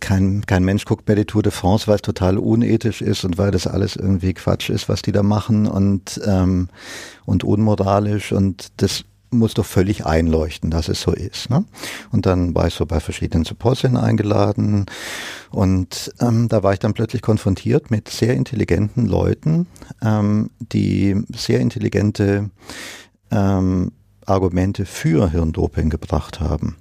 kein, kein Mensch guckt mehr die Tour de France, weil es total unethisch ist und weil das alles irgendwie Quatsch ist, was die da machen und, ähm, und unmoralisch und das muss doch völlig einleuchten, dass es so ist. Ne? Und dann war ich so bei verschiedenen Symposien eingeladen und ähm, da war ich dann plötzlich konfrontiert mit sehr intelligenten Leuten, ähm, die sehr intelligente ähm, Argumente für Hirndoping gebracht haben.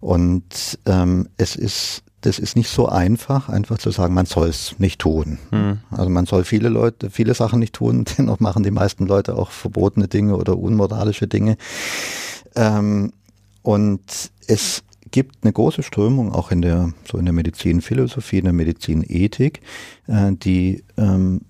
Und ähm, es ist das ist nicht so einfach, einfach zu sagen, man soll es nicht tun. Hm. Also man soll viele Leute, viele Sachen nicht tun, dennoch machen die meisten Leute auch verbotene Dinge oder unmoralische Dinge. Ähm, und es gibt eine große Strömung auch in der, so in der Medizinphilosophie, in der Medizinethik, äh, die ähm,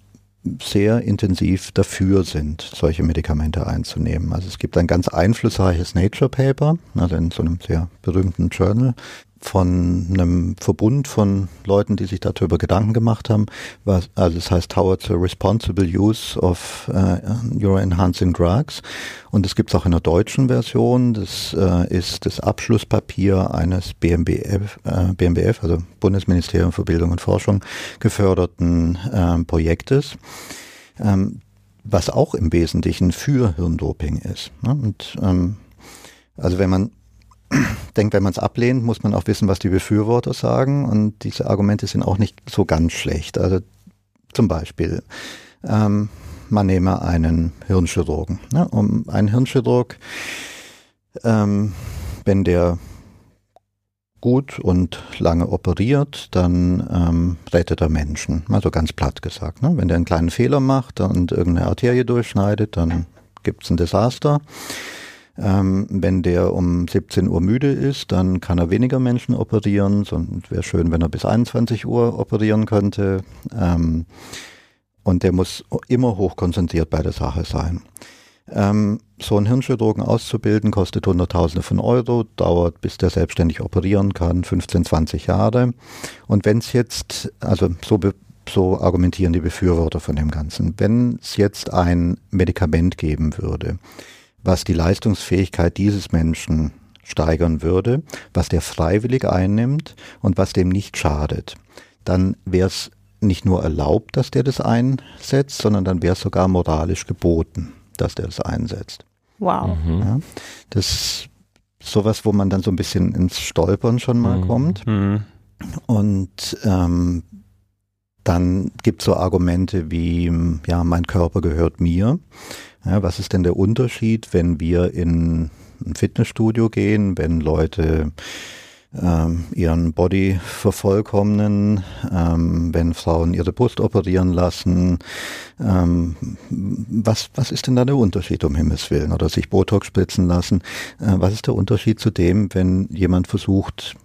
sehr intensiv dafür sind, solche Medikamente einzunehmen. Also es gibt ein ganz einflussreiches Nature Paper, also in so einem sehr berühmten Journal, von einem Verbund von Leuten, die sich darüber Gedanken gemacht haben. Was, also es heißt Towards the Responsible Use of äh, Neuroenhancing Drugs. Und es gibt es auch in der deutschen Version. Das äh, ist das Abschlusspapier eines BMBF, äh, BMBF, also Bundesministerium für Bildung und Forschung, geförderten äh, Projektes. Ähm, was auch im Wesentlichen für Hirndoping ist. Ne? Und ähm, also wenn man denkt, wenn man es ablehnt, muss man auch wissen, was die Befürworter sagen. Und diese Argumente sind auch nicht so ganz schlecht. Also zum Beispiel, ähm, man nehme einen Hirnchirurgen. Ne? Um einen Hirnchirurg, ähm, wenn der gut und lange operiert, dann ähm, rettet er Menschen. Also ganz platt gesagt. Ne? Wenn der einen kleinen Fehler macht und irgendeine Arterie durchschneidet, dann gibt es ein Desaster. Ähm, wenn der um 17 Uhr müde ist, dann kann er weniger Menschen operieren. Sonst wäre schön, wenn er bis 21 Uhr operieren könnte. Ähm, und der muss immer hochkonzentriert bei der Sache sein. Ähm, so einen Hirnchirurgen auszubilden kostet Hunderttausende von Euro, dauert, bis der selbstständig operieren kann, 15, 20 Jahre. Und wenn es jetzt, also so, so argumentieren die Befürworter von dem Ganzen, wenn es jetzt ein Medikament geben würde, was die Leistungsfähigkeit dieses Menschen steigern würde, was der freiwillig einnimmt und was dem nicht schadet, dann wäre es nicht nur erlaubt, dass der das einsetzt, sondern dann wäre es sogar moralisch geboten, dass der das einsetzt. Wow. Mhm. Ja, das ist sowas, wo man dann so ein bisschen ins Stolpern schon mal Mhm. kommt. Mhm. Und ähm, dann gibt es so Argumente wie, ja, mein Körper gehört mir. Ja, was ist denn der Unterschied, wenn wir in ein Fitnessstudio gehen, wenn Leute ähm, ihren Body vervollkommnen, ähm, wenn Frauen ihre Brust operieren lassen. Ähm, was, was ist denn da der Unterschied um Himmels Willen? Oder sich Botox spritzen lassen? Äh, was ist der Unterschied zu dem, wenn jemand versucht,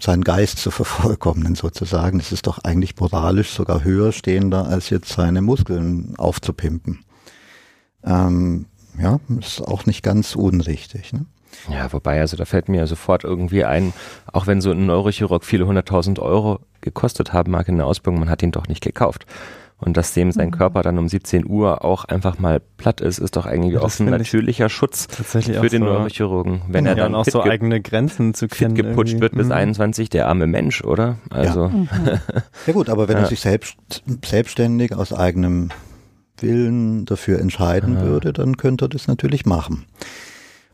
seinen Geist zu vervollkommnen sozusagen? Das ist doch eigentlich moralisch sogar höher stehender, als jetzt seine Muskeln aufzupimpen. Ähm, ja, ist auch nicht ganz unrichtig. Ne? Ja, wobei, also da fällt mir sofort irgendwie ein, auch wenn so ein Neurochirurg viele hunderttausend Euro gekostet haben mag in der Ausbildung, man hat ihn doch nicht gekauft. Und dass dem sein Mhm. Körper dann um 17 Uhr auch einfach mal platt ist, ist doch eigentlich Ja, auch ein natürlicher Schutz Tatsächlich für auch den so, Neurochirurgen. Wenn ja, er dann auch fit, so ge eigene Grenzen zu fit kennen. geputscht irgendwie. wird bis Mhm. 21, der arme Mensch, oder? Also, Mhm. Ja gut, aber wenn Ja. er sich selbst, selbstständig aus eigenem Willen dafür entscheiden Ja. würde, dann könnte er das natürlich machen.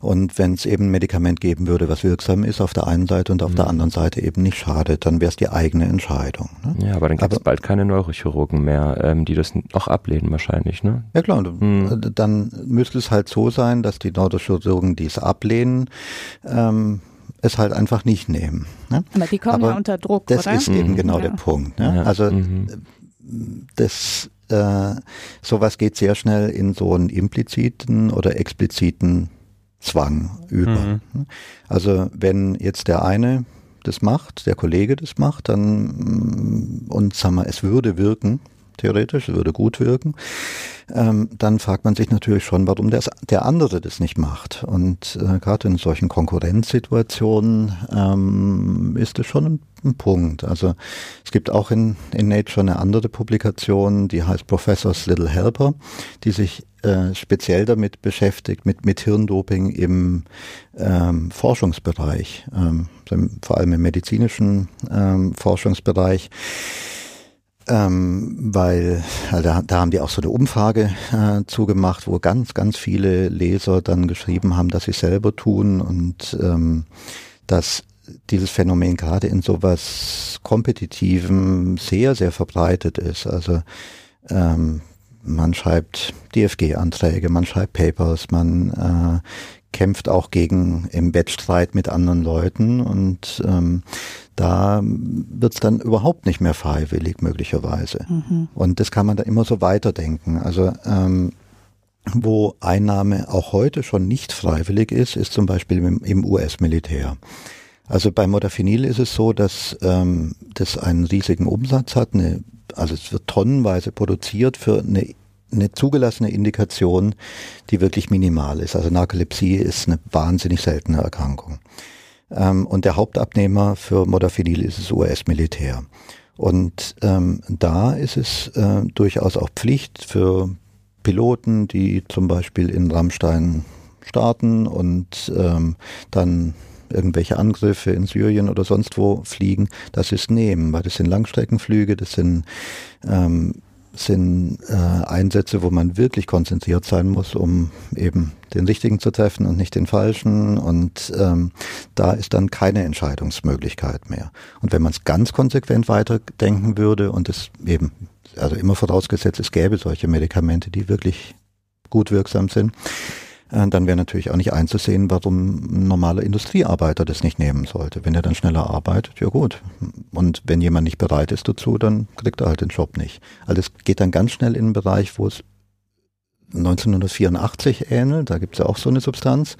Und wenn es eben ein Medikament geben würde, was wirksam ist auf der einen Seite und auf Mhm. der anderen Seite eben nicht schadet, dann wäre es die eigene Entscheidung. Ne? ja, aber dann gibt es bald keine Neurochirurgen mehr, ähm, die das auch ablehnen wahrscheinlich, ne? Ja klar, und Mhm. äh, dann müsste es halt so sein, dass die Neurochirurgen, die es ablehnen, ähm, es halt einfach nicht nehmen. Ne? Aber die kommen Aber ja unter Druck, Das oder? ist eben Mhm. genau Ja. der Punkt. Ne? Ja, Also mhm. das äh, sowas geht sehr schnell in so einen impliziten oder expliziten Zwang über. Mhm. Also wenn jetzt der eine das macht, der Kollege das macht, dann mm, und sagen wir, es würde wirken, theoretisch, es würde gut wirken, ähm, dann fragt man sich natürlich schon, warum der, der andere das nicht macht. Und äh, gerade in solchen Konkurrenzsituationen ähm, ist das schon ein, ein Punkt. Also es gibt auch in, in Nature eine andere Publikation, die heißt Professor's Little Helper, die sich äh, speziell damit beschäftigt, mit, mit Hirndoping im ähm, Forschungsbereich, ähm, vor allem im medizinischen ähm, Forschungsbereich. Ähm, weil also da, da haben die auch so eine Umfrage äh, zugemacht, wo ganz, ganz viele Leser dann geschrieben haben, dass sie selber tun und ähm, dass dieses Phänomen gerade in sowas Kompetitivem sehr, sehr verbreitet ist. Also ähm, man schreibt DFG-Anträge, man schreibt Papers, man äh, kämpft auch gegen im Wettstreit mit anderen Leuten und ähm, da wird's dann überhaupt nicht mehr freiwillig möglicherweise. Mhm. Und das kann man da immer so weiterdenken. Also ähm, wo Einnahme auch heute schon nicht freiwillig ist, ist zum Beispiel im, im US-Militär. Also bei Modafinil ist es so, dass ähm, das einen riesigen Umsatz hat. Eine, also es wird tonnenweise produziert für eine, eine zugelassene Indikation, die wirklich minimal ist. Also Narkolepsie ist eine wahnsinnig seltene Erkrankung. Ähm, und der Hauptabnehmer für Modafinil ist das US-Militär. Und ähm, da ist es äh, durchaus auch Pflicht für Piloten, die zum Beispiel in Rammstein starten und ähm, dann irgendwelche Angriffe in Syrien oder sonst wo fliegen, das ist nehmen, weil das sind Langstreckenflüge, das sind, ähm, sind äh, Einsätze, wo man wirklich konzentriert sein muss, um eben den richtigen zu treffen und nicht den falschen. Und ähm, da ist dann keine Entscheidungsmöglichkeit mehr. Und wenn man es ganz konsequent weiterdenken würde und es eben, also immer vorausgesetzt, es gäbe solche Medikamente, die wirklich gut wirksam sind, dann wäre natürlich auch nicht einzusehen, warum ein normaler Industriearbeiter das nicht nehmen sollte. Wenn er dann schneller arbeitet, ja gut. Und wenn jemand nicht bereit ist dazu, dann kriegt er halt den Job nicht. Also es geht dann ganz schnell in einen Bereich, wo es 1984 ähnelt, da gibt es ja auch so eine Substanz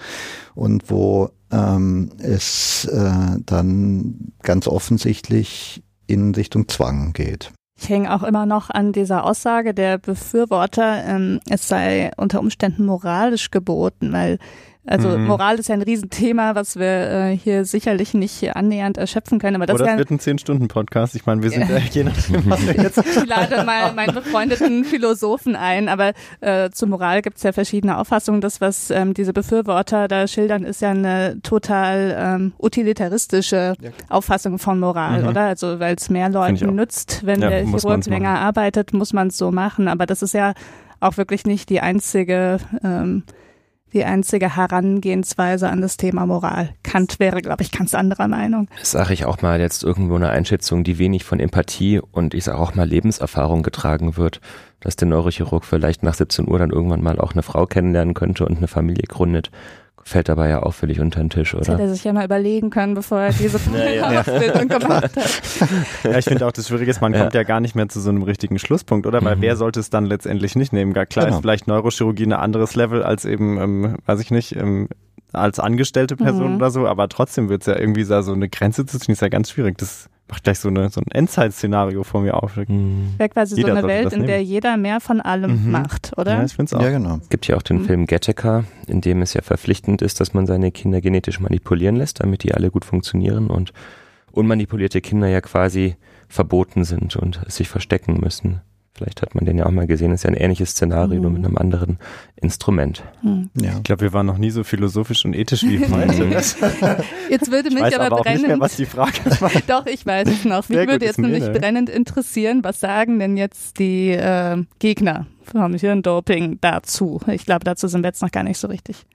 und wo ähm, es äh, dann ganz offensichtlich in Richtung Zwang geht. Ich hänge auch immer noch an dieser Aussage der Befürworter, ähm, es sei unter Umständen moralisch geboten, weil Also mhm. Moral ist ja ein Riesenthema, was wir äh, hier sicherlich nicht annähernd erschöpfen können. Aber das, Oder das wird ein Zehn-Stunden-Podcast. Ich meine, wir sind ja je nachdem, was wir jetzt... Ich lade mal meinen befreundeten Philosophen ein, aber äh, zur Moral gibt es ja verschiedene Auffassungen. Das, was ähm, diese Befürworter da schildern, ist ja eine total ähm, utilitaristische ja. Auffassung von Moral, mhm. oder? Also weil es mehr Leuten nützt, wenn ja, der Chirurg länger arbeitet, muss man es so machen. Aber das ist ja auch wirklich nicht die einzige... Ähm, die einzige Herangehensweise an das Thema Moral. Kant wäre, glaube ich, ganz anderer Meinung. Das sage ich auch mal jetzt irgendwo eine Einschätzung, die wenig von Empathie und ich sage auch mal Lebenserfahrung getragen wird, dass der Neurochirurg vielleicht nach 17 Uhr dann irgendwann mal auch eine Frau kennenlernen könnte und eine Familie gründet fällt dabei ja auch völlig unter den Tisch, oder? Das hätte er sich ja mal überlegen können, bevor er diese ja, Ausbildung ja. gemacht hat. Ja, ich finde auch das Schwierige ist, man ja. kommt ja gar nicht mehr zu so einem richtigen Schlusspunkt, oder? Weil mhm. wer sollte es dann letztendlich nicht nehmen? Gar klar genau. ist vielleicht Neurochirurgie ein anderes Level als eben, ähm, weiß ich nicht, ähm, als angestellte Person mhm. oder so, aber trotzdem wird es ja irgendwie da so eine Grenze zu ziehen, ist ja ganz schwierig. Das macht gleich so, eine, so ein Endzeit-Szenario vor mir auf. Mhm. Wäre quasi jeder so eine Welt, in der jeder mehr von allem mhm. macht, oder? Ja, ich finde es auch. Ja, genau. Es gibt ja auch den mhm. Film Gattaca, in dem es ja verpflichtend ist, dass man seine Kinder genetisch manipulieren lässt, damit die alle gut funktionieren und unmanipulierte Kinder ja quasi verboten sind und sich verstecken müssen. Vielleicht hat man den ja auch mal gesehen, ist ja ein ähnliches Szenario, mhm. nur mit einem anderen Instrument. Mhm. Ja. Ich glaube, wir waren noch nie so philosophisch und ethisch wie heute. jetzt würde mich aber, aber brennend. Mehr, was die Frage war. Doch, ich weiß es noch. Mich würde jetzt nämlich ne? brennend interessieren, was sagen denn jetzt die äh, Gegner vom Hirndoping dazu? Ich glaube, dazu sind wir jetzt noch gar nicht so richtig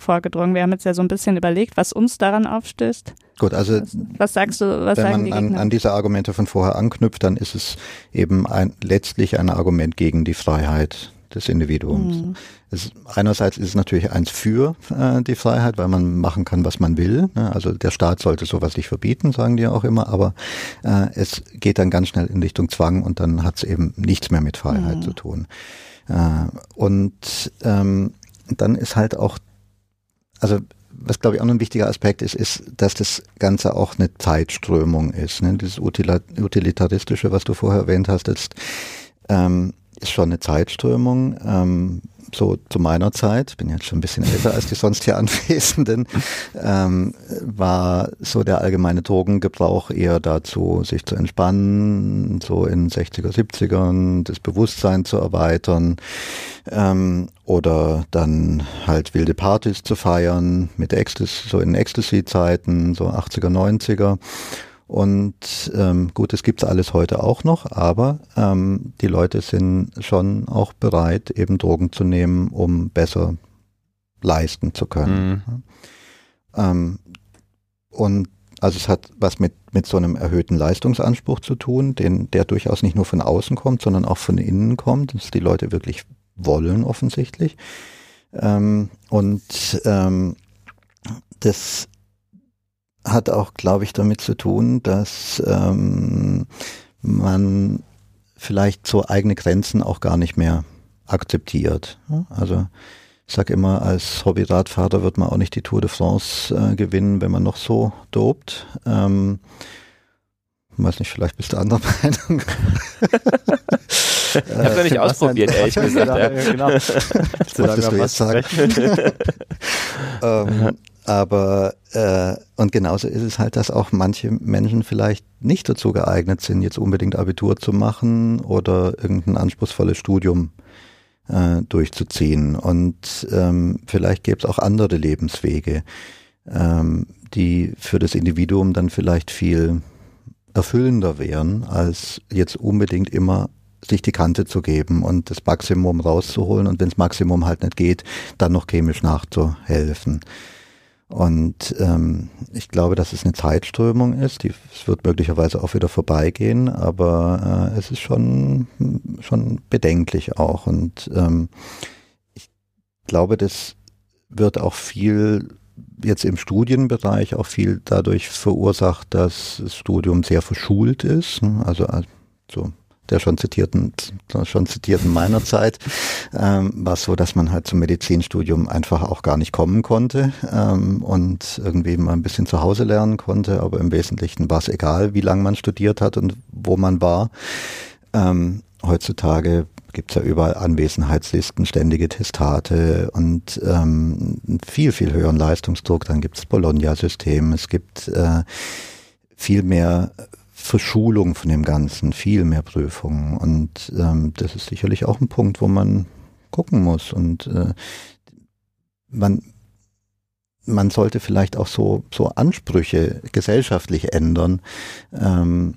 vorgedrungen. Wir haben jetzt ja so ein bisschen überlegt, was uns daran aufstößt. Gut, also was sagst du, was wenn sagen man an, an, diese Argumente von vorher anknüpft, dann ist es eben ein, letztlich ein Argument gegen die Freiheit des Individuums. Mhm. Es, einerseits ist es natürlich eins für äh, die Freiheit, weil man machen kann, was man will. Ne? Also der Staat sollte sowas nicht verbieten, sagen die auch immer, aber äh, es geht dann ganz schnell in Richtung Zwang und dann hat es eben nichts mehr mit Freiheit mhm. zu tun. Äh, und ähm, dann ist halt auch also was glaube ich auch noch ein wichtiger Aspekt ist, ist, dass das Ganze auch eine Zeitströmung ist. Ne? Dieses Utilitaristische, was du vorher erwähnt hast, ist, ähm, ist schon eine Zeitströmung. Ähm, so zu meiner Zeit, bin jetzt schon ein bisschen älter als die sonst hier Anwesenden, ähm, war so der allgemeine Drogengebrauch eher dazu, sich zu entspannen, so in 60er, 70ern, das Bewusstsein zu erweitern ähm, oder dann halt wilde Partys zu feiern mit Ecstasy, so in Ecstasy-Zeiten, so 80er, 90er. Und ähm, gut, es gibt alles heute auch noch, aber ähm, die Leute sind schon auch bereit, eben Drogen zu nehmen, um besser leisten zu können. Mhm. Ähm, und also es hat was mit, mit so einem erhöhten Leistungsanspruch zu tun, den, der durchaus nicht nur von außen kommt, sondern auch von innen kommt, dass die Leute wirklich wollen offensichtlich. Ähm, und ähm, das hat auch, glaube ich, damit zu tun, dass ähm, man vielleicht so eigene Grenzen auch gar nicht mehr akzeptiert. Also ich sage immer, als Hobbyradfahrer wird man auch nicht die Tour de France äh, gewinnen, wenn man noch so dopt. Ähm, weiß nicht, vielleicht bist du anderer Meinung. ich habe ja nicht ausprobiert, ehrlich gesagt. Ja, genau. Was wolltest du jetzt sagen? ähm, aber äh, und genauso ist es halt, dass auch manche Menschen vielleicht nicht dazu geeignet sind, jetzt unbedingt Abitur zu machen oder irgendein anspruchsvolles Studium äh, durchzuziehen. Und ähm, vielleicht gäbe es auch andere Lebenswege, ähm, die für das Individuum dann vielleicht viel erfüllender wären, als jetzt unbedingt immer sich die Kante zu geben und das Maximum rauszuholen und wenn das Maximum halt nicht geht, dann noch chemisch nachzuhelfen. Und ähm, ich glaube, dass es eine Zeitströmung ist. Die, es wird möglicherweise auch wieder vorbeigehen, aber äh, es ist schon, schon bedenklich auch. Und ähm, ich glaube, das wird auch viel jetzt im Studienbereich auch viel dadurch verursacht, dass das Studium sehr verschult ist. Also, also der schon zitierten, schon zitierten meiner Zeit, ähm, war es so, dass man halt zum Medizinstudium einfach auch gar nicht kommen konnte ähm, und irgendwie mal ein bisschen zu Hause lernen konnte, aber im Wesentlichen war es egal, wie lange man studiert hat und wo man war. Ähm, heutzutage gibt es ja überall Anwesenheitslisten, ständige Testate und ähm, viel, viel höheren Leistungsdruck. Dann gibt es Bologna-System, es gibt äh, viel mehr Verschulung von dem Ganzen, viel mehr Prüfungen. Und ähm, das ist sicherlich auch ein Punkt, wo man gucken muss. Und äh, man, man sollte vielleicht auch so, so Ansprüche gesellschaftlich ändern ähm,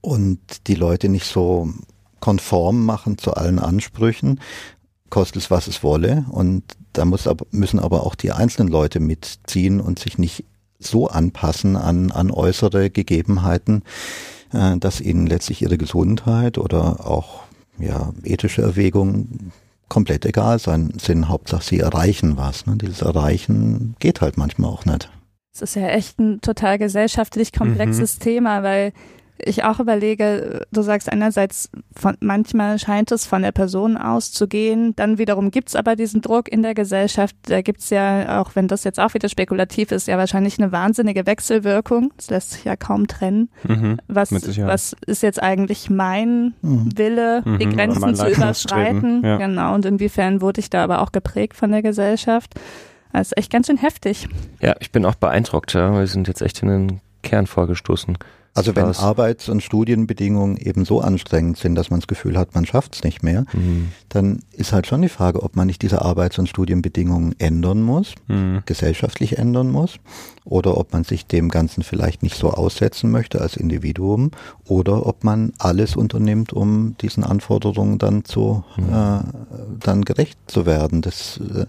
und die Leute nicht so konform machen zu allen Ansprüchen, kostet es, was es wolle. Und da muss müssen aber auch die einzelnen Leute mitziehen und sich nicht so anpassen an, an äußere Gegebenheiten, äh, dass ihnen letztlich ihre Gesundheit oder auch ja, ethische Erwägungen komplett egal sein sind. Hauptsache sie erreichen was. Ne? Dieses Erreichen geht halt manchmal auch nicht. Es ist ja echt ein total gesellschaftlich komplexes mhm. Thema, weil ich auch überlege, du sagst einerseits, von, manchmal scheint es von der Person auszugehen, dann wiederum gibt's aber diesen Druck in der Gesellschaft, da gibt's ja, auch wenn das jetzt auch wieder spekulativ ist, ja wahrscheinlich eine wahnsinnige Wechselwirkung, das lässt sich ja kaum trennen. Mhm, was, was ist jetzt eigentlich mein mhm. Wille, mhm, die Grenzen zu überschreiten? Ja. Genau, und inwiefern wurde ich da aber auch geprägt von der Gesellschaft? Das ist echt ganz schön heftig. Ja, ich bin auch beeindruckt, ja. wir sind jetzt echt in den Kern vorgestoßen. Also wenn Arbeits- und Studienbedingungen eben so anstrengend sind, dass man das Gefühl hat, man schafft es nicht mehr, mhm. dann ist halt schon die Frage, ob man nicht diese Arbeits- und Studienbedingungen ändern muss, mhm. gesellschaftlich ändern muss, oder ob man sich dem Ganzen vielleicht nicht so aussetzen möchte als Individuum, oder ob man alles unternimmt, um diesen Anforderungen dann zu mhm. äh, dann gerecht zu werden. Das äh,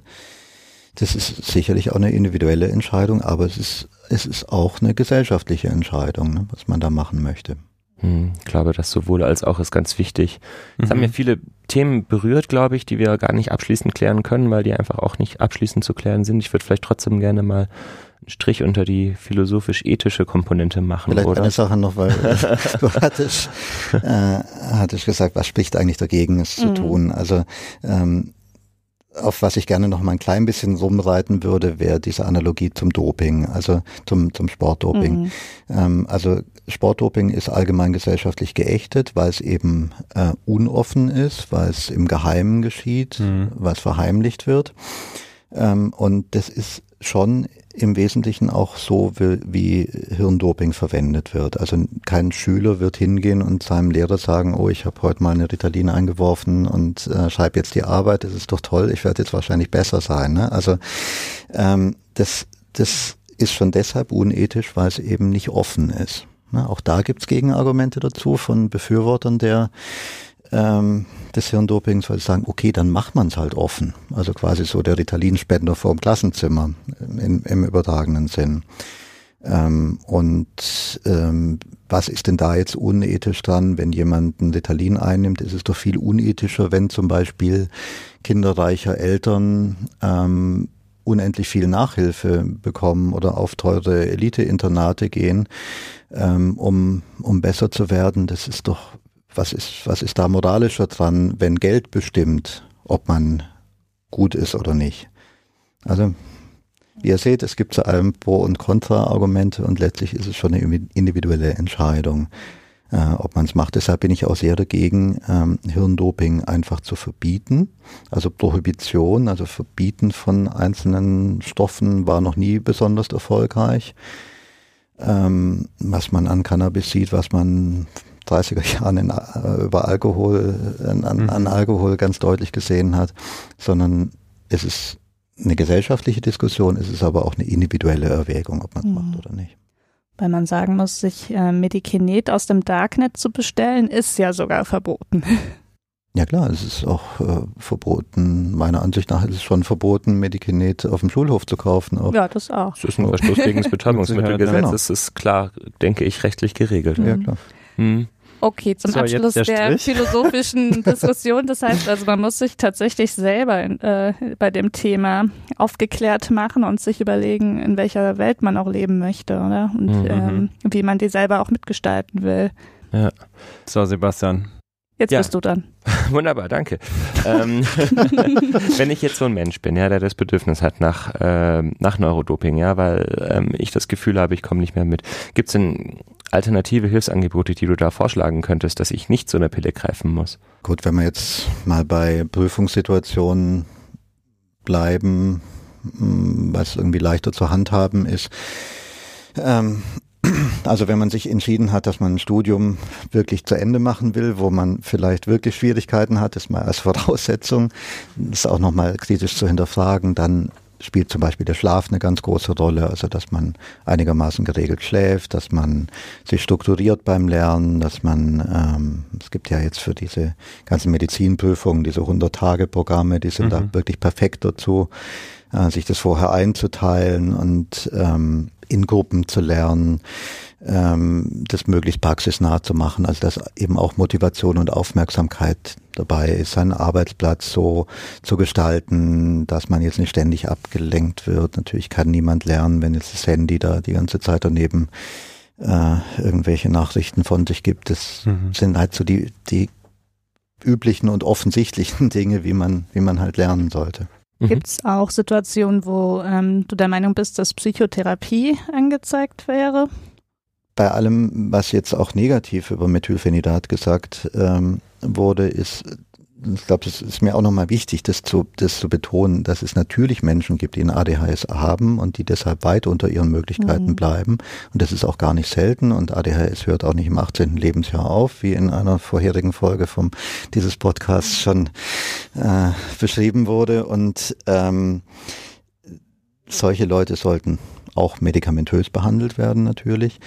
das ist sicherlich auch eine individuelle Entscheidung, aber es ist, es ist auch eine gesellschaftliche Entscheidung, ne, was man da machen möchte. Hm, ich glaube, das sowohl als auch ist ganz wichtig. Es mhm. haben ja viele Themen berührt, glaube ich, die wir gar nicht abschließend klären können, weil die einfach auch nicht abschließend zu klären sind. Ich würde vielleicht trotzdem gerne mal einen Strich unter die philosophisch-ethische Komponente machen. Vielleicht oder? eine Sache noch, weil du hattest, äh, hattest gesagt, was spricht eigentlich dagegen, es mhm. zu tun. Also ähm, auf was ich gerne noch mal ein klein bisschen rumreiten würde, wäre diese Analogie zum Doping, also zum, zum Sportdoping. Mhm. Ähm, also Sportdoping ist allgemein gesellschaftlich geächtet, weil es eben äh, unoffen ist, weil es im Geheimen geschieht, mhm. weil es verheimlicht wird. Ähm, und das ist schon im Wesentlichen auch so, wie, wie Hirndoping verwendet wird. Also kein Schüler wird hingehen und seinem Lehrer sagen, oh, ich habe heute mal eine Ritalin eingeworfen und äh, schreibe jetzt die Arbeit, das ist doch toll, ich werde jetzt wahrscheinlich besser sein. Ne? Also ähm, das, das ist schon deshalb unethisch, weil es eben nicht offen ist. Ne? Auch da gibt's Gegenargumente dazu von Befürwortern der ähm, des Hirndopings, weil sie sagen, okay, dann macht man es halt offen. Also quasi so der Ritalin-Spender vor dem Klassenzimmer im, im übertragenen Sinn. Ähm, und ähm, was ist denn da jetzt unethisch dran, wenn jemand ein Ritalin einnimmt? Ist es doch viel unethischer, wenn zum Beispiel kinderreicher Eltern ähm, unendlich viel Nachhilfe bekommen oder auf teure Elite-Internate gehen, ähm, um, um besser zu werden. Das ist doch was ist, was ist da moralischer dran, wenn Geld bestimmt, ob man gut ist oder nicht? Also, wie ihr seht, es gibt zu allem Pro- und Kontra-Argumente und letztlich ist es schon eine individuelle Entscheidung, äh, ob man es macht. Deshalb bin ich auch sehr dagegen, ähm, Hirndoping einfach zu verbieten. Also Prohibition, also Verbieten von einzelnen Stoffen war noch nie besonders erfolgreich. Ähm, was man an Cannabis sieht, was man 30er Jahren in, äh, über Alkohol, an, an mhm. Alkohol ganz deutlich gesehen hat, sondern es ist eine gesellschaftliche Diskussion, es ist aber auch eine individuelle Erwägung, ob man es mhm. macht oder nicht. Weil man sagen muss, sich äh, Medikinet aus dem Darknet zu bestellen, ist ja sogar verboten. Ja klar, es ist auch äh, verboten. Meiner Ansicht nach ist es schon verboten, Medikinet auf dem Schulhof zu kaufen. Auch. Ja, das auch. Das ist ein Verstoß gegen das Betäubungsmittelgesetz. Genau. Das ist klar, denke ich, rechtlich geregelt. Mhm. Ja klar. Mhm. Okay, zum so, Abschluss der, der philosophischen Diskussion. Das heißt also, man muss sich tatsächlich selber äh, bei dem Thema aufgeklärt machen und sich überlegen, in welcher Welt man auch leben möchte, oder? Und mhm. ähm, wie man die selber auch mitgestalten will. Ja. So, Sebastian. Jetzt ja. bist du dann. Wunderbar, danke. ähm, wenn ich jetzt so ein Mensch bin, ja, der das Bedürfnis hat nach, äh, nach Neurodoping, ja, weil ähm, ich das Gefühl habe, ich komme nicht mehr mit. Gibt es denn alternative Hilfsangebote, die du da vorschlagen könntest, dass ich nicht so eine Pille greifen muss? Gut, wenn wir jetzt mal bei Prüfungssituationen bleiben, was irgendwie leichter zu handhaben ist. Ähm, also wenn man sich entschieden hat, dass man ein Studium wirklich zu Ende machen will, wo man vielleicht wirklich Schwierigkeiten hat, ist mal als Voraussetzung, das auch nochmal kritisch zu hinterfragen, dann spielt zum Beispiel der Schlaf eine ganz große Rolle, also dass man einigermaßen geregelt schläft, dass man sich strukturiert beim Lernen, dass man, ähm, es gibt ja jetzt für diese ganzen Medizinprüfungen, diese 100-Tage-Programme, die sind mhm. da wirklich perfekt dazu, äh, sich das vorher einzuteilen und ähm, in Gruppen zu lernen, ähm, das möglichst praxisnah zu machen, also dass eben auch Motivation und Aufmerksamkeit dabei ist, seinen Arbeitsplatz so zu gestalten, dass man jetzt nicht ständig abgelenkt wird. Natürlich kann niemand lernen, wenn jetzt das Handy da die ganze Zeit daneben äh, irgendwelche Nachrichten von sich gibt. Das mhm. sind halt so die, die üblichen und offensichtlichen Dinge, wie man, wie man halt lernen sollte. Mhm. Gibt es auch Situationen, wo ähm, du der Meinung bist, dass Psychotherapie angezeigt wäre? Bei allem, was jetzt auch negativ über Methylphenidat gesagt ähm, wurde, ist ich glaube, das ist mir auch nochmal wichtig, das zu, das zu betonen, dass es natürlich Menschen gibt, die ein ADHS haben und die deshalb weit unter ihren Möglichkeiten mhm. bleiben. Und das ist auch gar nicht selten. Und ADHS hört auch nicht im 18. Lebensjahr auf, wie in einer vorherigen Folge vom dieses Podcasts schon äh, beschrieben wurde. Und ähm, solche Leute sollten auch medikamentös behandelt werden natürlich.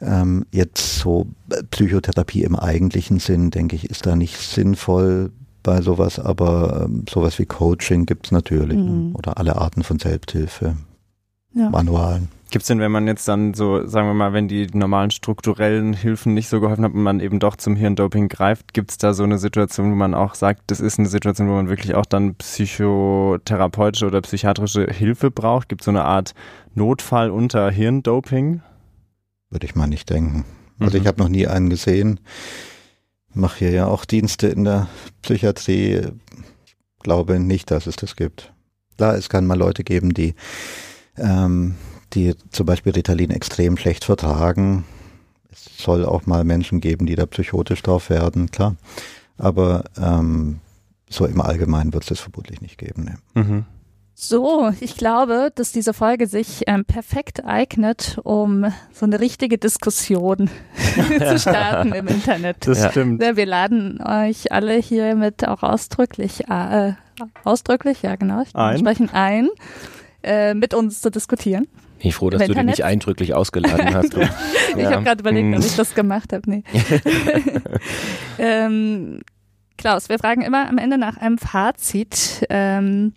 Ähm, jetzt so Psychotherapie im eigentlichen Sinn, denke ich, ist da nicht sinnvoll bei sowas, aber ähm, sowas wie Coaching gibt's natürlich ne? mhm. oder alle Arten von Selbsthilfe, ja. Manualen. Gibt's denn, wenn man jetzt dann so, sagen wir mal, wenn die normalen strukturellen Hilfen nicht so geholfen haben und man eben doch zum Hirndoping greift, gibt's da so eine Situation, wo man auch sagt, das ist eine Situation, wo man wirklich auch dann psychotherapeutische oder psychiatrische Hilfe braucht? Gibt so eine Art Notfall unter Hirndoping? Würde ich mal nicht denken. Also mhm. ich habe noch nie einen gesehen mache hier ja auch Dienste in der Psychiatrie. Glaube nicht, dass es das gibt. Klar, es kann mal Leute geben, die, ähm, die zum Beispiel Ritalin extrem schlecht vertragen. Es soll auch mal Menschen geben, die da psychotisch drauf werden, klar. Aber ähm, so im Allgemeinen wird es das vermutlich nicht geben. Ne. Mhm. So, ich glaube, dass diese Folge sich ähm, perfekt eignet, um so eine richtige Diskussion zu starten im Internet. Das ja. stimmt. Wir laden euch alle hiermit auch ausdrücklich, äh, ausdrücklich, ja genau, ich ein. sprechen ein, äh, mit uns zu diskutieren. Ich bin froh, dass du den nicht eindrücklich ausgeladen hast. ich ja. habe gerade überlegt, ob hm. ich das gemacht habe. Nee. ähm, Klaus, wir fragen immer am Ende nach einem Fazit. Ähm,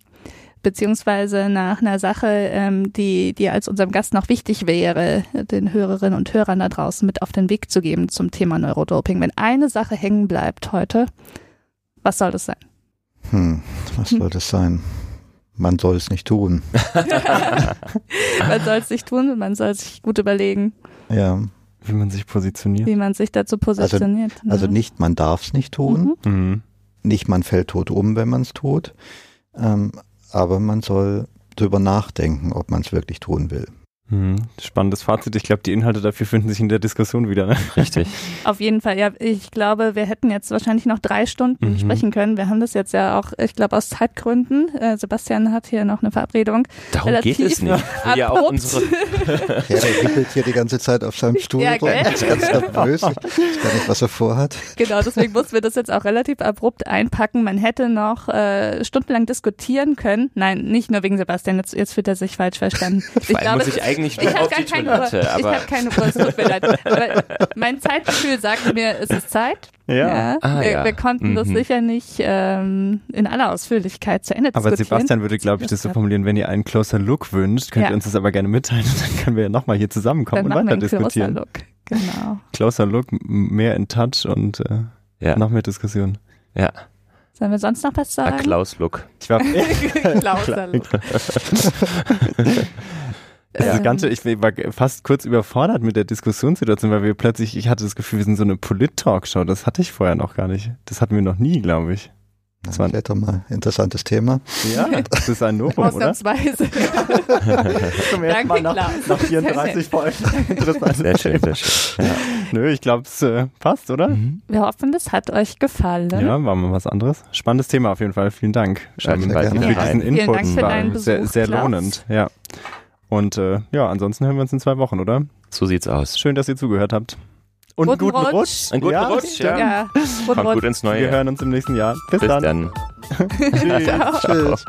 beziehungsweise nach einer Sache, ähm, die, die als unserem Gast noch wichtig wäre, den Hörerinnen und Hörern da draußen mit auf den Weg zu geben zum Thema Neurodoping. Wenn eine Sache hängen bleibt heute, was soll das sein? Hm, was soll das sein? Man soll es nicht tun. man soll es nicht tun und man soll sich gut überlegen. Ja. Wie man sich positioniert. Wie man sich dazu positioniert. Also, also nicht, man darf es nicht tun. Mhm. Mhm. Nicht, man fällt tot um, wenn man es tut. Ähm, aber man soll drüber nachdenken, ob man es wirklich tun will. Hm, spannendes Fazit. Ich glaube, die Inhalte dafür finden sich in der Diskussion wieder. Ne? Richtig. Auf jeden Fall. Ja, ich glaube, wir hätten jetzt wahrscheinlich noch drei Stunden mhm. sprechen können. Wir haben das jetzt ja auch, ich glaube, aus Zeitgründen. Äh, Sebastian hat hier noch eine Verabredung. Darum Relativ geht es nicht. Ja, auch unsere ja, der wickelt hier die ganze Zeit auf seinem Stuhl ja, rum. Ist ganz nervös. Ich weiß gar nicht, was er vorhat. Genau, deswegen mussten wir das jetzt auch relativ abrupt einpacken. Man hätte noch äh, stundenlang diskutieren können. Nein, nicht nur wegen Sebastian. Jetzt, jetzt fühlt er sich falsch verstanden. Ich glaube, muss ich eigentlich ich auf die Toilette. Uhr. Aber ich habe keine Uhr, es tut mir leid. Aber mein Zeitgefühl sagt mir, es ist Zeit. Ja. ja. Ah, wir, ja. wir, konnten mhm. das sicher nicht ähm, in aller Ausführlichkeit zu Ende aber diskutieren. Aber Sebastian würde, glaube ich, das so formulieren, wenn ihr einen Closer Look wünscht, könnt ja. ihr uns das aber gerne mitteilen und dann können wir ja nochmal hier zusammenkommen dann und weiter diskutieren. Closer Look, genau. Closer Look, mehr in Touch und äh, ja. noch mehr Diskussion. Ja. Sollen wir sonst noch was sagen? A Klaus Look. Ich war Klauser Look. Das ähm. Ganze, ich war fast kurz überfordert mit der Diskussionssituation, weil wir plötzlich, ich hatte das Gefühl, wir sind so eine Polit-Talkshow. Das hatte ich vorher noch gar nicht. Das hatten wir noch nie, glaube ich. Das war doch mal ein interessantes Thema. Ja, das ist ein Novum, oder? Ausnahmsweise. Zum ersten Mal nach, nach 34 Folgen. Interessant. Sehr schön, sehr schön. Ja. Nö, ich glaube, es äh, passt, oder? Wir hoffen, es hat euch gefallen. Ja, war mal was anderes. Spannendes Thema auf jeden Fall. Vielen Dank. Schalten Ähm, für diesen rein. Vielen Input. Dank für deinen sehr, Besuch, sehr Klaus. lohnend. Ja. Und äh, ja, ansonsten hören wir uns in zwei Wochen, oder? So sieht's aus. Schön, dass ihr zugehört habt. Und einen Guten guten Rutsch. Rutsch. Einen guten ja, Rutsch, ja. Ja, Kommt gut ins Wir Neue. hören uns im nächsten Jahr. Bis, Bis dann. dann. Tschüss. Tschüss.